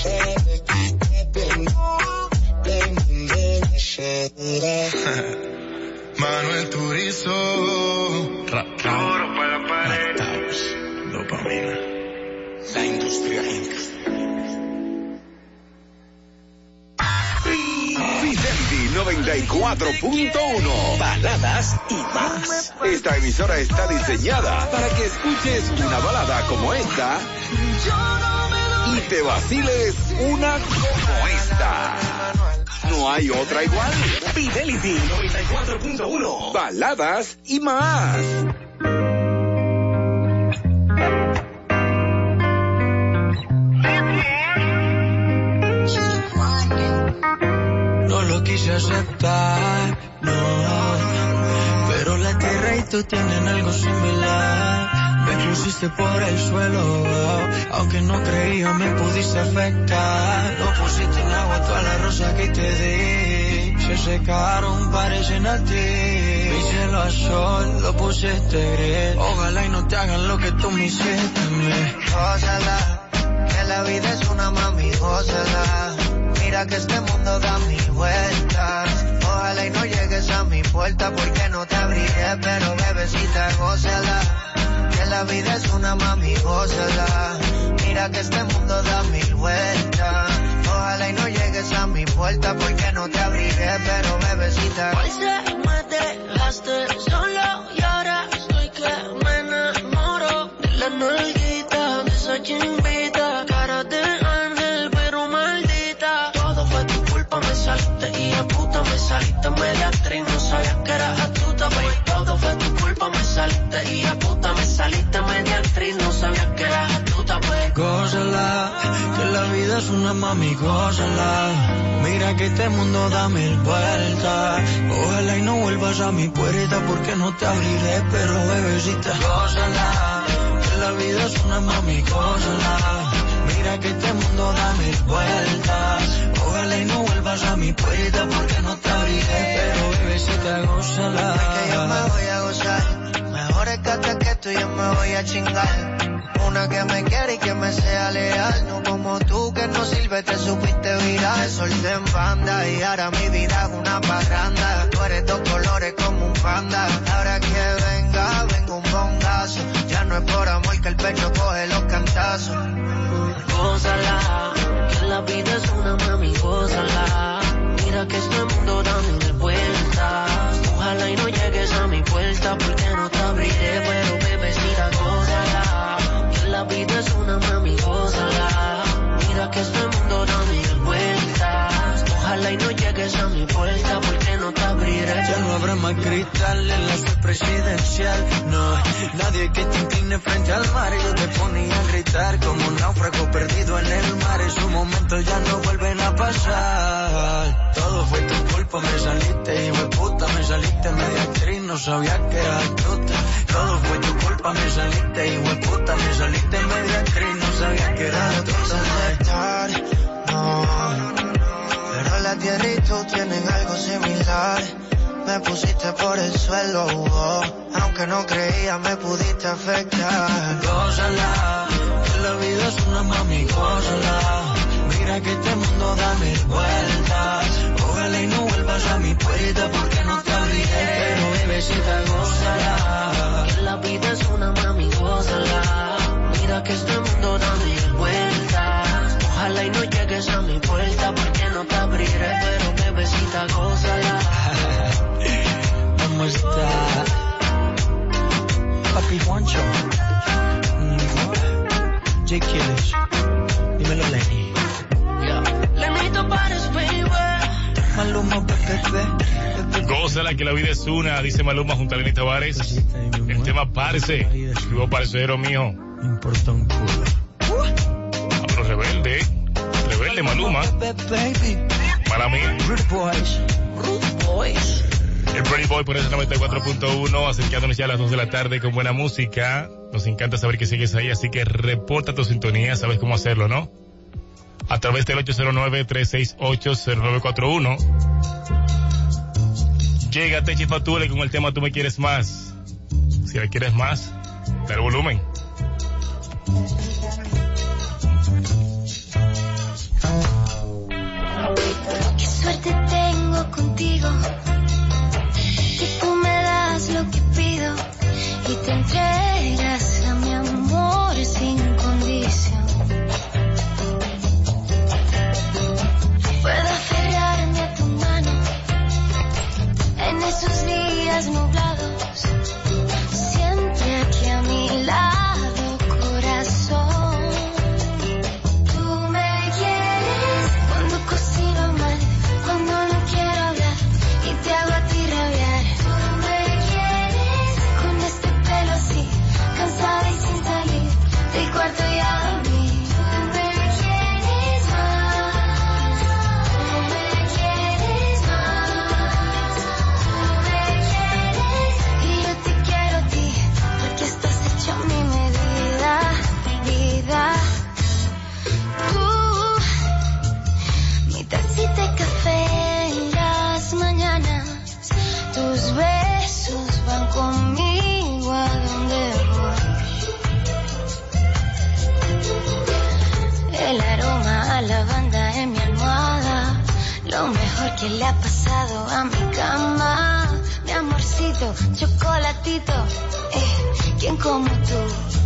Manuel Turizo. Duro para la pared. Dopamina. La industria Inc. Fidelity 94.1. Baladas y más. Esta emisora está diseñada para que escuches una balada como esta y te vaciles una como esta. No hay otra igual. Fidelity 94.1. Baladas y más. No lo quise aceptar, no. Pero la tierra y tú tienen algo similar. Pusiste por el suelo, aunque no creía me pudiste afectar. No pusiste en agua todas las rosas que te di. Se secaron, parecen a ti. Mi cielo a sol, lo pusiste gris. Ojalá y no te hagan lo que tú me hiciste. Me. Gózala, que la vida es una mami, gózala. Mira que este mundo da mil vueltas. Ojalá y no llegues a mi puerta porque no te abriré, pero bebecita, gózala. Que la vida es una mami, gózala. Mira que este mundo da mil vueltas. Ojalá y no llegues a mi puerta porque no te abriré, pero bebecita. Hoy se me dejaste solo y ahora estoy que me enamoro de la nalguita, de esa chimbita, cara de ángel pero maldita. Todo fue tu culpa, me saliste y a puta me saliste media actriz, saliste y a puta me saliste media actriz, no sabías que eras astuta, pues. Gózala, que la vida es una mami, gózala. Mira que este mundo da mil vueltas. Ojalá y no vuelvas a mi puerta porque no te abriré, pero bebecita, gózala. Que la vida es una mami, gózala. Mira que este mundo da mil vueltas. Ojalá y no vuelvas a mi puerta porque no te abriré, pero bebecita, gózala. que yo me voy a gozar. Mejor es que tú yo me voy a chingar. Una que me quiere y que me sea leal. No como tú que no sirve, te supiste viral. Solté en banda y ahora mi vida es una parranda. Tú eres dos colores como un panda. Ahora que venga, vengo un bongazo. Ya no es por amor que el pecho coge los cantazos. Gózala, que la vida es una mami, gózala. Mira que este mundo da. Ojalá y no llegues a mi puerta porque no te abriré, pero bebecita, gózala. Que la vida es una mami, gózala. Mira que este mundo da mil vueltas. Ojalá y no llegues a mi puerta porque no te abriré. Ya no habrá más cristal en la presidencial. No, nadie que te incline frente al mar. Yo te ponía a gritar como un náufrago perdido en el mar. Esos momentos ya no vuelven a pasar. Todo fue tu culpa, me saliste, hijo de puta. Me saliste media actriz, no sabía que era astuta. Todo fue tu culpa, me saliste, hijo de puta. Me saliste media actriz, no sabía que era astuta. estar no. Pero la tierra y tú tienen algo similar. Me pusiste por el suelo, oh. aunque no creía me pudiste afectar. Gózala, que la vida es una mami, gózala. Mira que este mundo da mil vueltas. Vuelvas a mi puerta porque no te abriré. Pero bebecita, gózala. Que la vida es una mami, gózala. Mira que este mundo da mil vueltas. Ojalá y no llegues a mi puerta porque no te abriré. Pero bebecita, gózala. ¿Cómo está? Papi Juancho. Mm, Jake Killish. Dímelo, Lenny. Maluma, bebé. Gózala que la vida es una, dice Maluma junto a Lenny Tavares. El tema Parce. Escribo parcero mío. Me importa un culo. Ah, pero rebelde. Rebelde Maluma. Baby. Para mí. Rude Boys. Rude Boys. El Pretty Boy por ese 94.1, acercándonos ya a las 2 de la tarde con buena música. Nos encanta saber que sigues ahí, así que reporta tu sintonía, sabes cómo hacerlo, ¿no? A través del 809-368-0941. Llega Techi Fatule con el tema Tú me quieres más. Si la quieres más, da el volumen. Qué suerte tengo contigo, que tú me das lo que pido y te entregas que le ha pasado a mi cama. Mi amorcito, chocolatito, eh, ¿quién como tú? Tú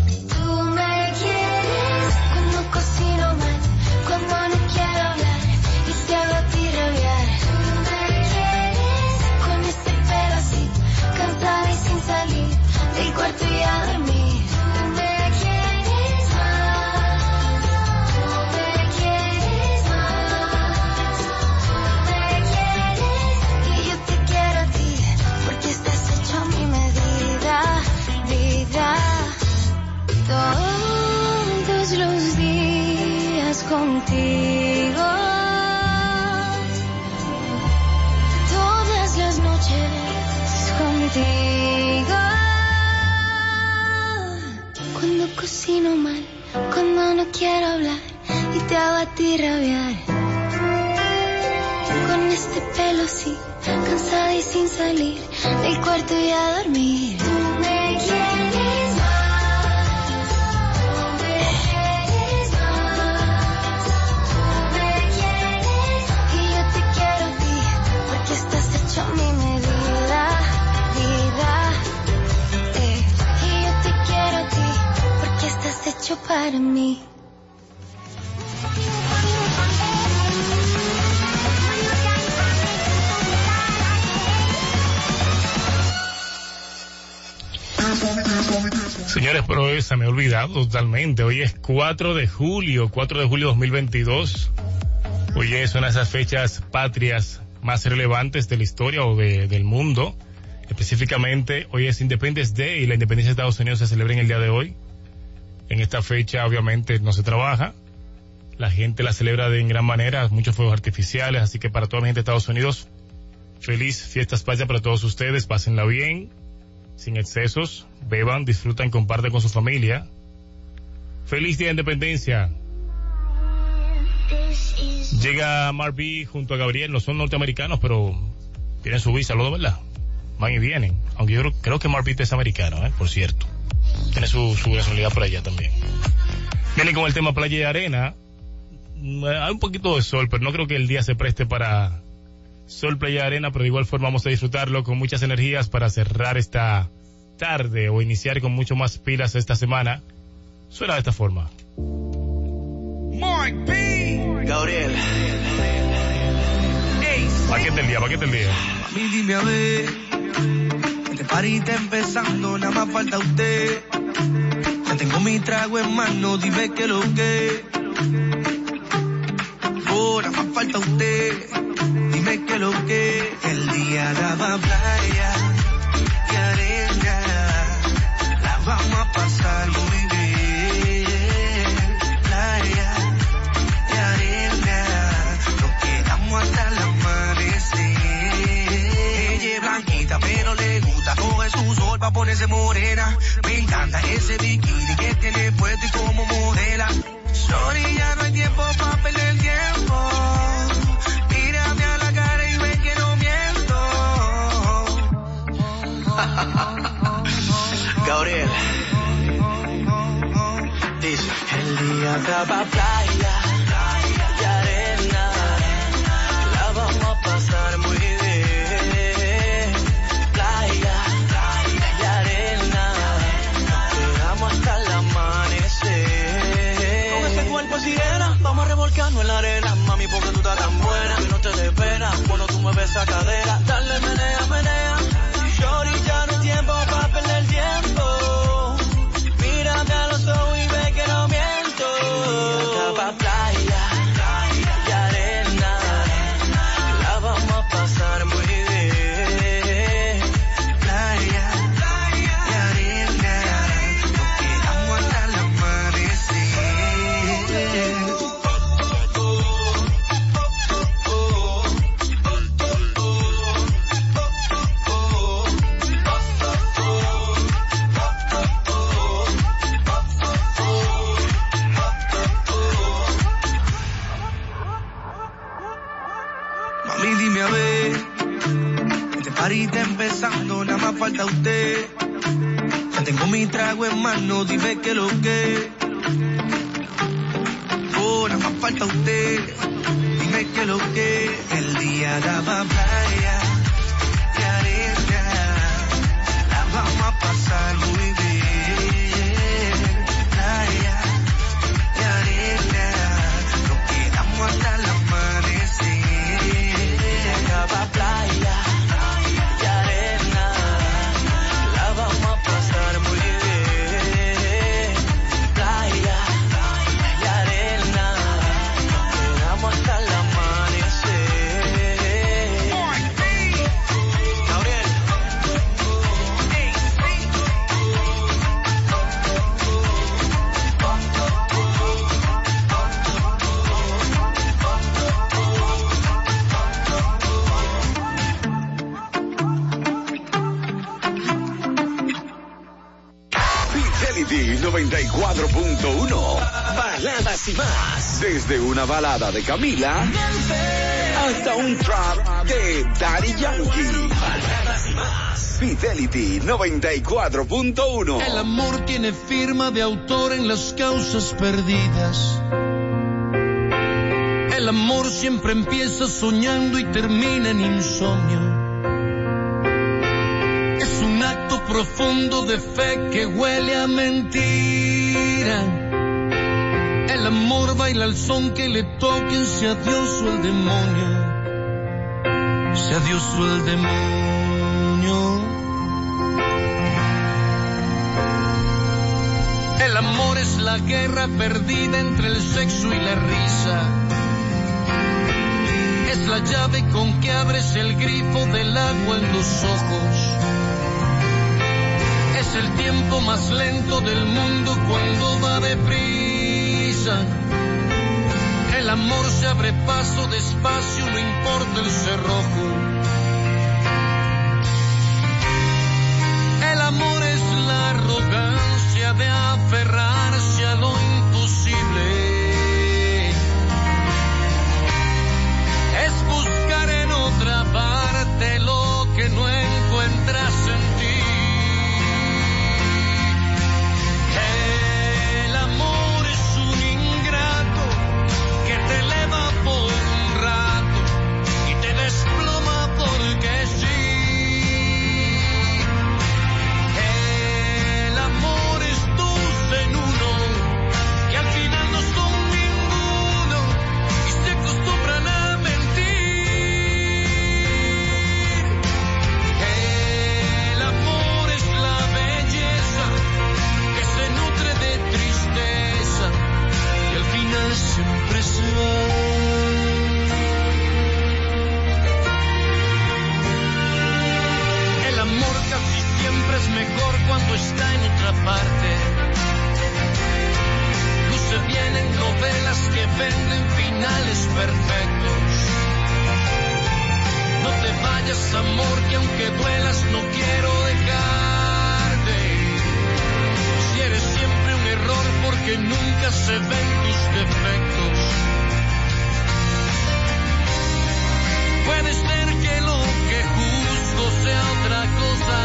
Cocino mal, cuando no quiero hablar y te hago a ti rabiar. Con este pelo así, cansada y sin salir del cuarto y a dormir. Para mí. Señores, pero hoy se me ha olvidado totalmente. Hoy es 4 de julio, 4 de julio 2022. Hoy es una de esas fechas patrias más relevantes de la historia o de- del mundo. Específicamente, hoy es Independence Day y la independencia de Estados Unidos se celebra en el día de hoy. En esta fecha, obviamente, no se trabaja. La gente la celebra de en gran manera, muchos fuegos artificiales, así que para toda la gente de Estados Unidos, feliz fiestas patrias para todos ustedes, pásenla bien, sin excesos, beban, disfrutan, comparten con su familia. Feliz Día de Independencia. Llega Marby junto a Gabriel, no son norteamericanos, pero tienen su visa, los dos, ¿verdad? Van y vienen. Aunque yo creo, que Marby es americano, ¿eh? por cierto. Tiene su, su nacionalidad por allá también. Vienen con el tema playa y arena. Mm, Hay un poquito de sol, pero no creo que el día se preste para sol, playa y arena, pero de igual forma vamos a disfrutarlo con muchas energías para cerrar esta tarde o iniciar con mucho más pilas esta semana. Suena de esta forma. Mark B. Gabriel. Paquete el día, paquete el día. Dime a ver. Este party empezando, nada más falta usted. Ya tengo mi trago en mano, dime que lo que. Oh, nada más falta usted. Dime que lo que. El día daba playa y arena. Pa' ponerse morena. Me encanta ese bikini que tiene puesto y como modela. Sorry, ya no hay tiempo pa' perder tiempo. Mírame a la cara y ven que no miento. Gabriel. Dice, el día daba playa revolcarnos en la arena. Mami, porque tú estás tan buena. Que no te dé pena cuando tú mueves esa cadera. Dale, menea, menea. Falta usted. Ya tengo mi trago en mano, dime que lo que. Oh, nada más falta usted. Dime que lo que. El día daba playa 94.1. Baladas y más. Desde una balada de Camila hasta un trap de Daddy Yankee. Baladas y más. Fidelity 94.1. El amor tiene firma de autor en las causas perdidas. El amor siempre empieza soñando y termina en insomnio. Acto profundo de fe que huele a mentira. El amor baila al son que le toquen, sea Dios o el demonio. Sea Dios o el demonio. El amor es la guerra perdida entre el sexo y la risa. Es la llave con que abres el grifo del agua en los ojos. El tiempo más lento del mundo cuando va deprisa. El amor se abre paso despacio, no importa el cerrojo. El amor es la arrogancia de aferrarse a lo imposible. Es buscar en otra parte lo que no encuentras en venden finales perfectos. No te vayas amor, que aunque duelas no quiero dejarte. Si eres siempre un error porque nunca se ven tus defectos. Puede ser que lo que juzgo sea otra cosa,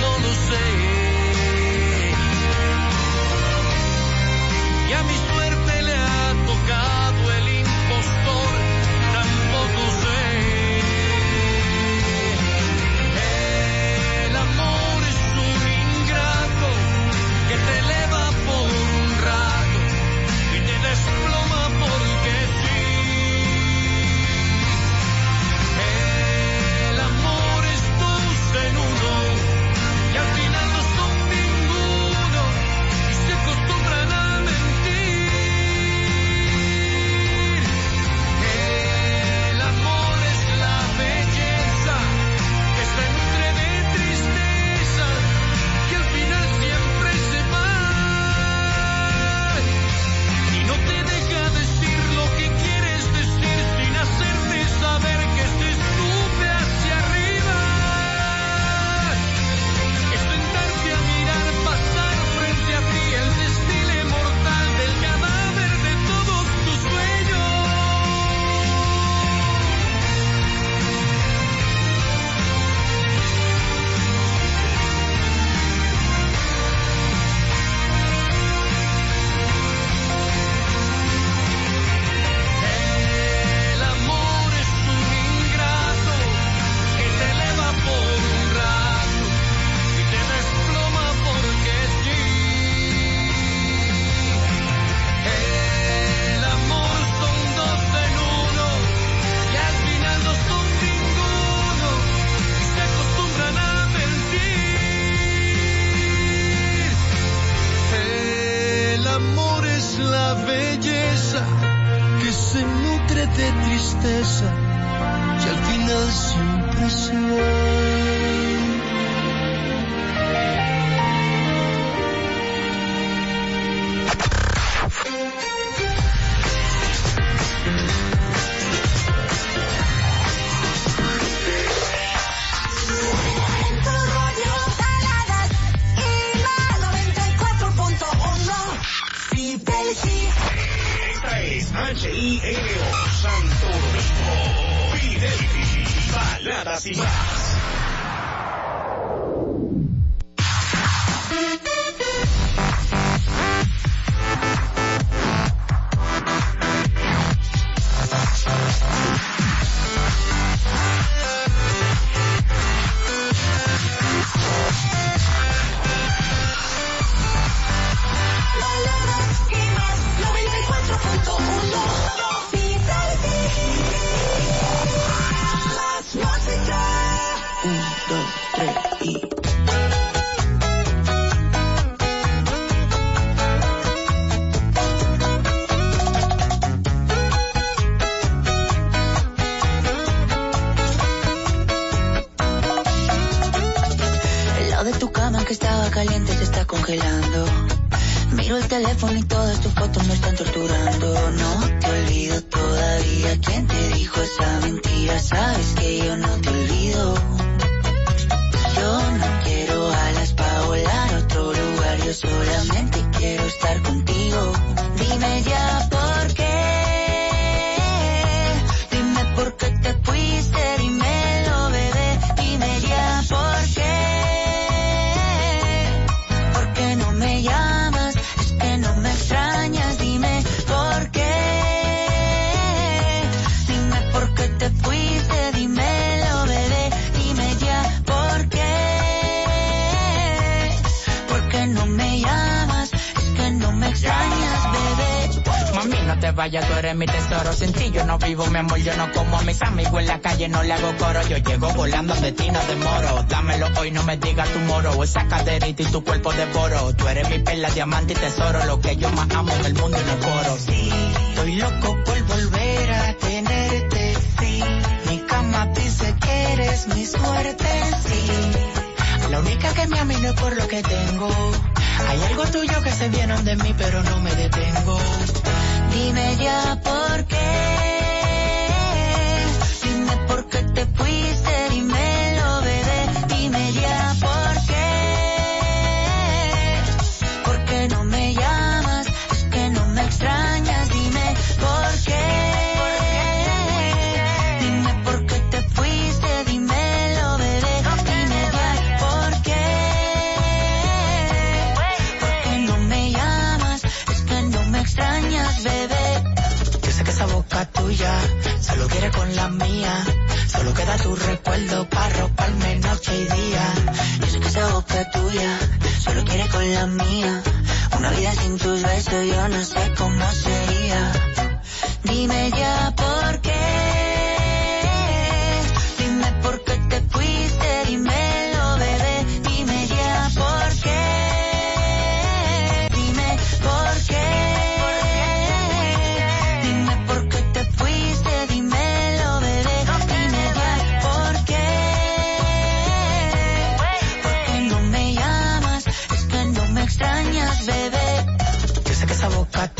no lo sé. belleza que se nutre de tristeza y al final siempre se calle no le hago coro, yo llego volando donde ti no demoro. Dámelo hoy, no me digas tu moro, esa caderita y tu cuerpo de poro. Tú eres mi perla, diamante y tesoro, lo que yo más amo en el mundo y no coro. Sí, estoy loco por volver a tenerte, sí. Mi cama dice que eres mi suerte, sí. La única que me amino por lo que tengo. Hay algo tuyo que se vieron de mí, pero no me detengo. Dime ya por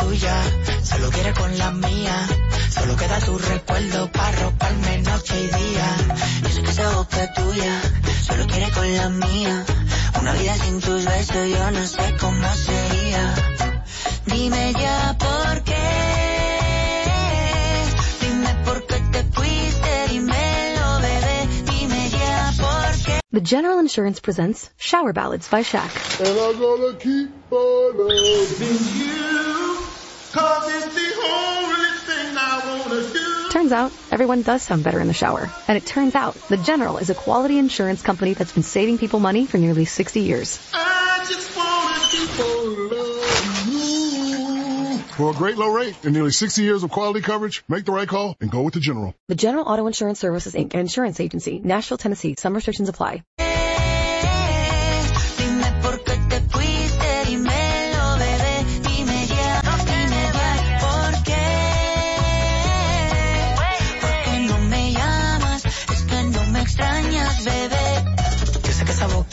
tuya solo quiere con la mía. Solo queda tu recuerdo para roparme noche y día. Yo sé que esa boca es tuya solo quiere con la mía. Una vida sin tus besos yo no sé cómo sería. Dime ya por qué. Dime por qué te fuiste, dímelo bebé. Dime ya por qué. The General Insurance presents Shower Ballads by Shaq. Turns out, everyone does sound better in the shower. And it turns out, The General is a quality insurance company that's been saving people money for nearly 60 years. I just wanna keep on loving you. For a great low rate and nearly 60 years of quality coverage, make the right call and go with the General. The General Auto Insurance Services Inc., an insurance agency, Nashville, Tennessee. Some restrictions apply.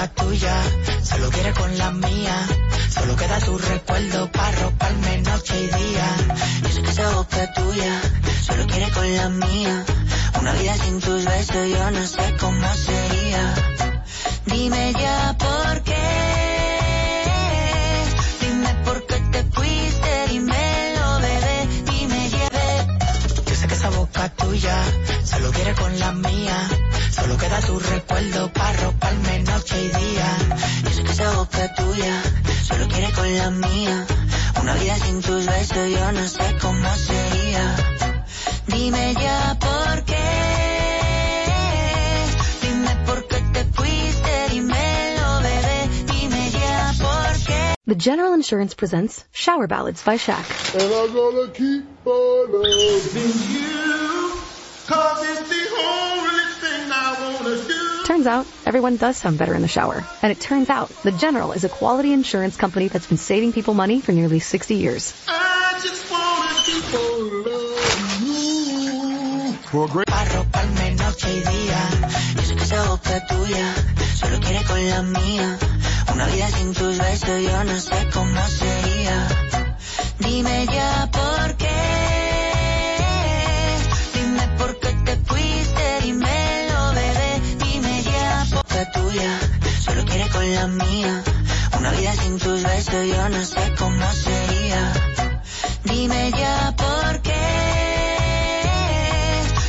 Boca tuya solo quiere con la mía. Solo queda tu recuerdo para roparme noche y día. Yo sé que esa boca tuya solo quiere con la mía. Una vida sin tus besos yo no sé cómo sería. Dime ya por qué. Dime por qué te fuiste, dímelo bebé. Dime ya. Yo sé que esa boca tuya solo quiere con la mía. Solo queda tu recuerdo para roparme noche y día. Yo sé que esa boca tuya solo quiere con la mía. Una vida sin tus besos yo no sé cómo sería. Dime ya por qué. Dime por qué te fuiste, dímelo bebé. Dime ya por qué. The General Insurance presents Shower Ballads by Shaq. And I'm gonna keep on loving you. Cause it's the only Turns out, everyone does sound better in the shower. And it turns out, The General is a quality insurance company that's been saving people money for nearly 60 years. I just wanna keep on. For a great Para roparme noche y ya por qué tuya solo quiere con la mía. Una vida sin tus besos yo no sé cómo sería. Dime ya por qué.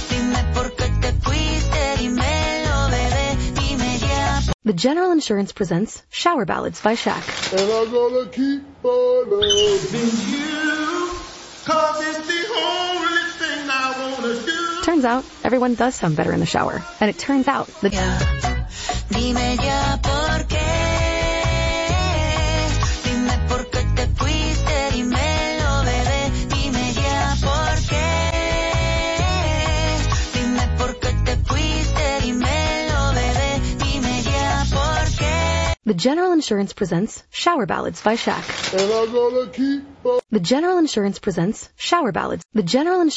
Dime por qué te fuiste, dímelo bebé. Dime ya. The General Insurance presents Shower Ballads by Shaq. And I'm gonna keep on loving you. Cause it's the only thing I wanna do. Turns out, everyone does sound better in the shower. And it turns out, The Dime ya por qué. Dime por qué te fuiste, dímelo bebé. Dime ya por qué. Dime por qué te fuiste, dímelo bebé. Dime ya por qué. The General Insurance presents Shower Ballads by Shaq. And I'm gonna keep on The General Insurance presents Shower Ballads. The General Insurance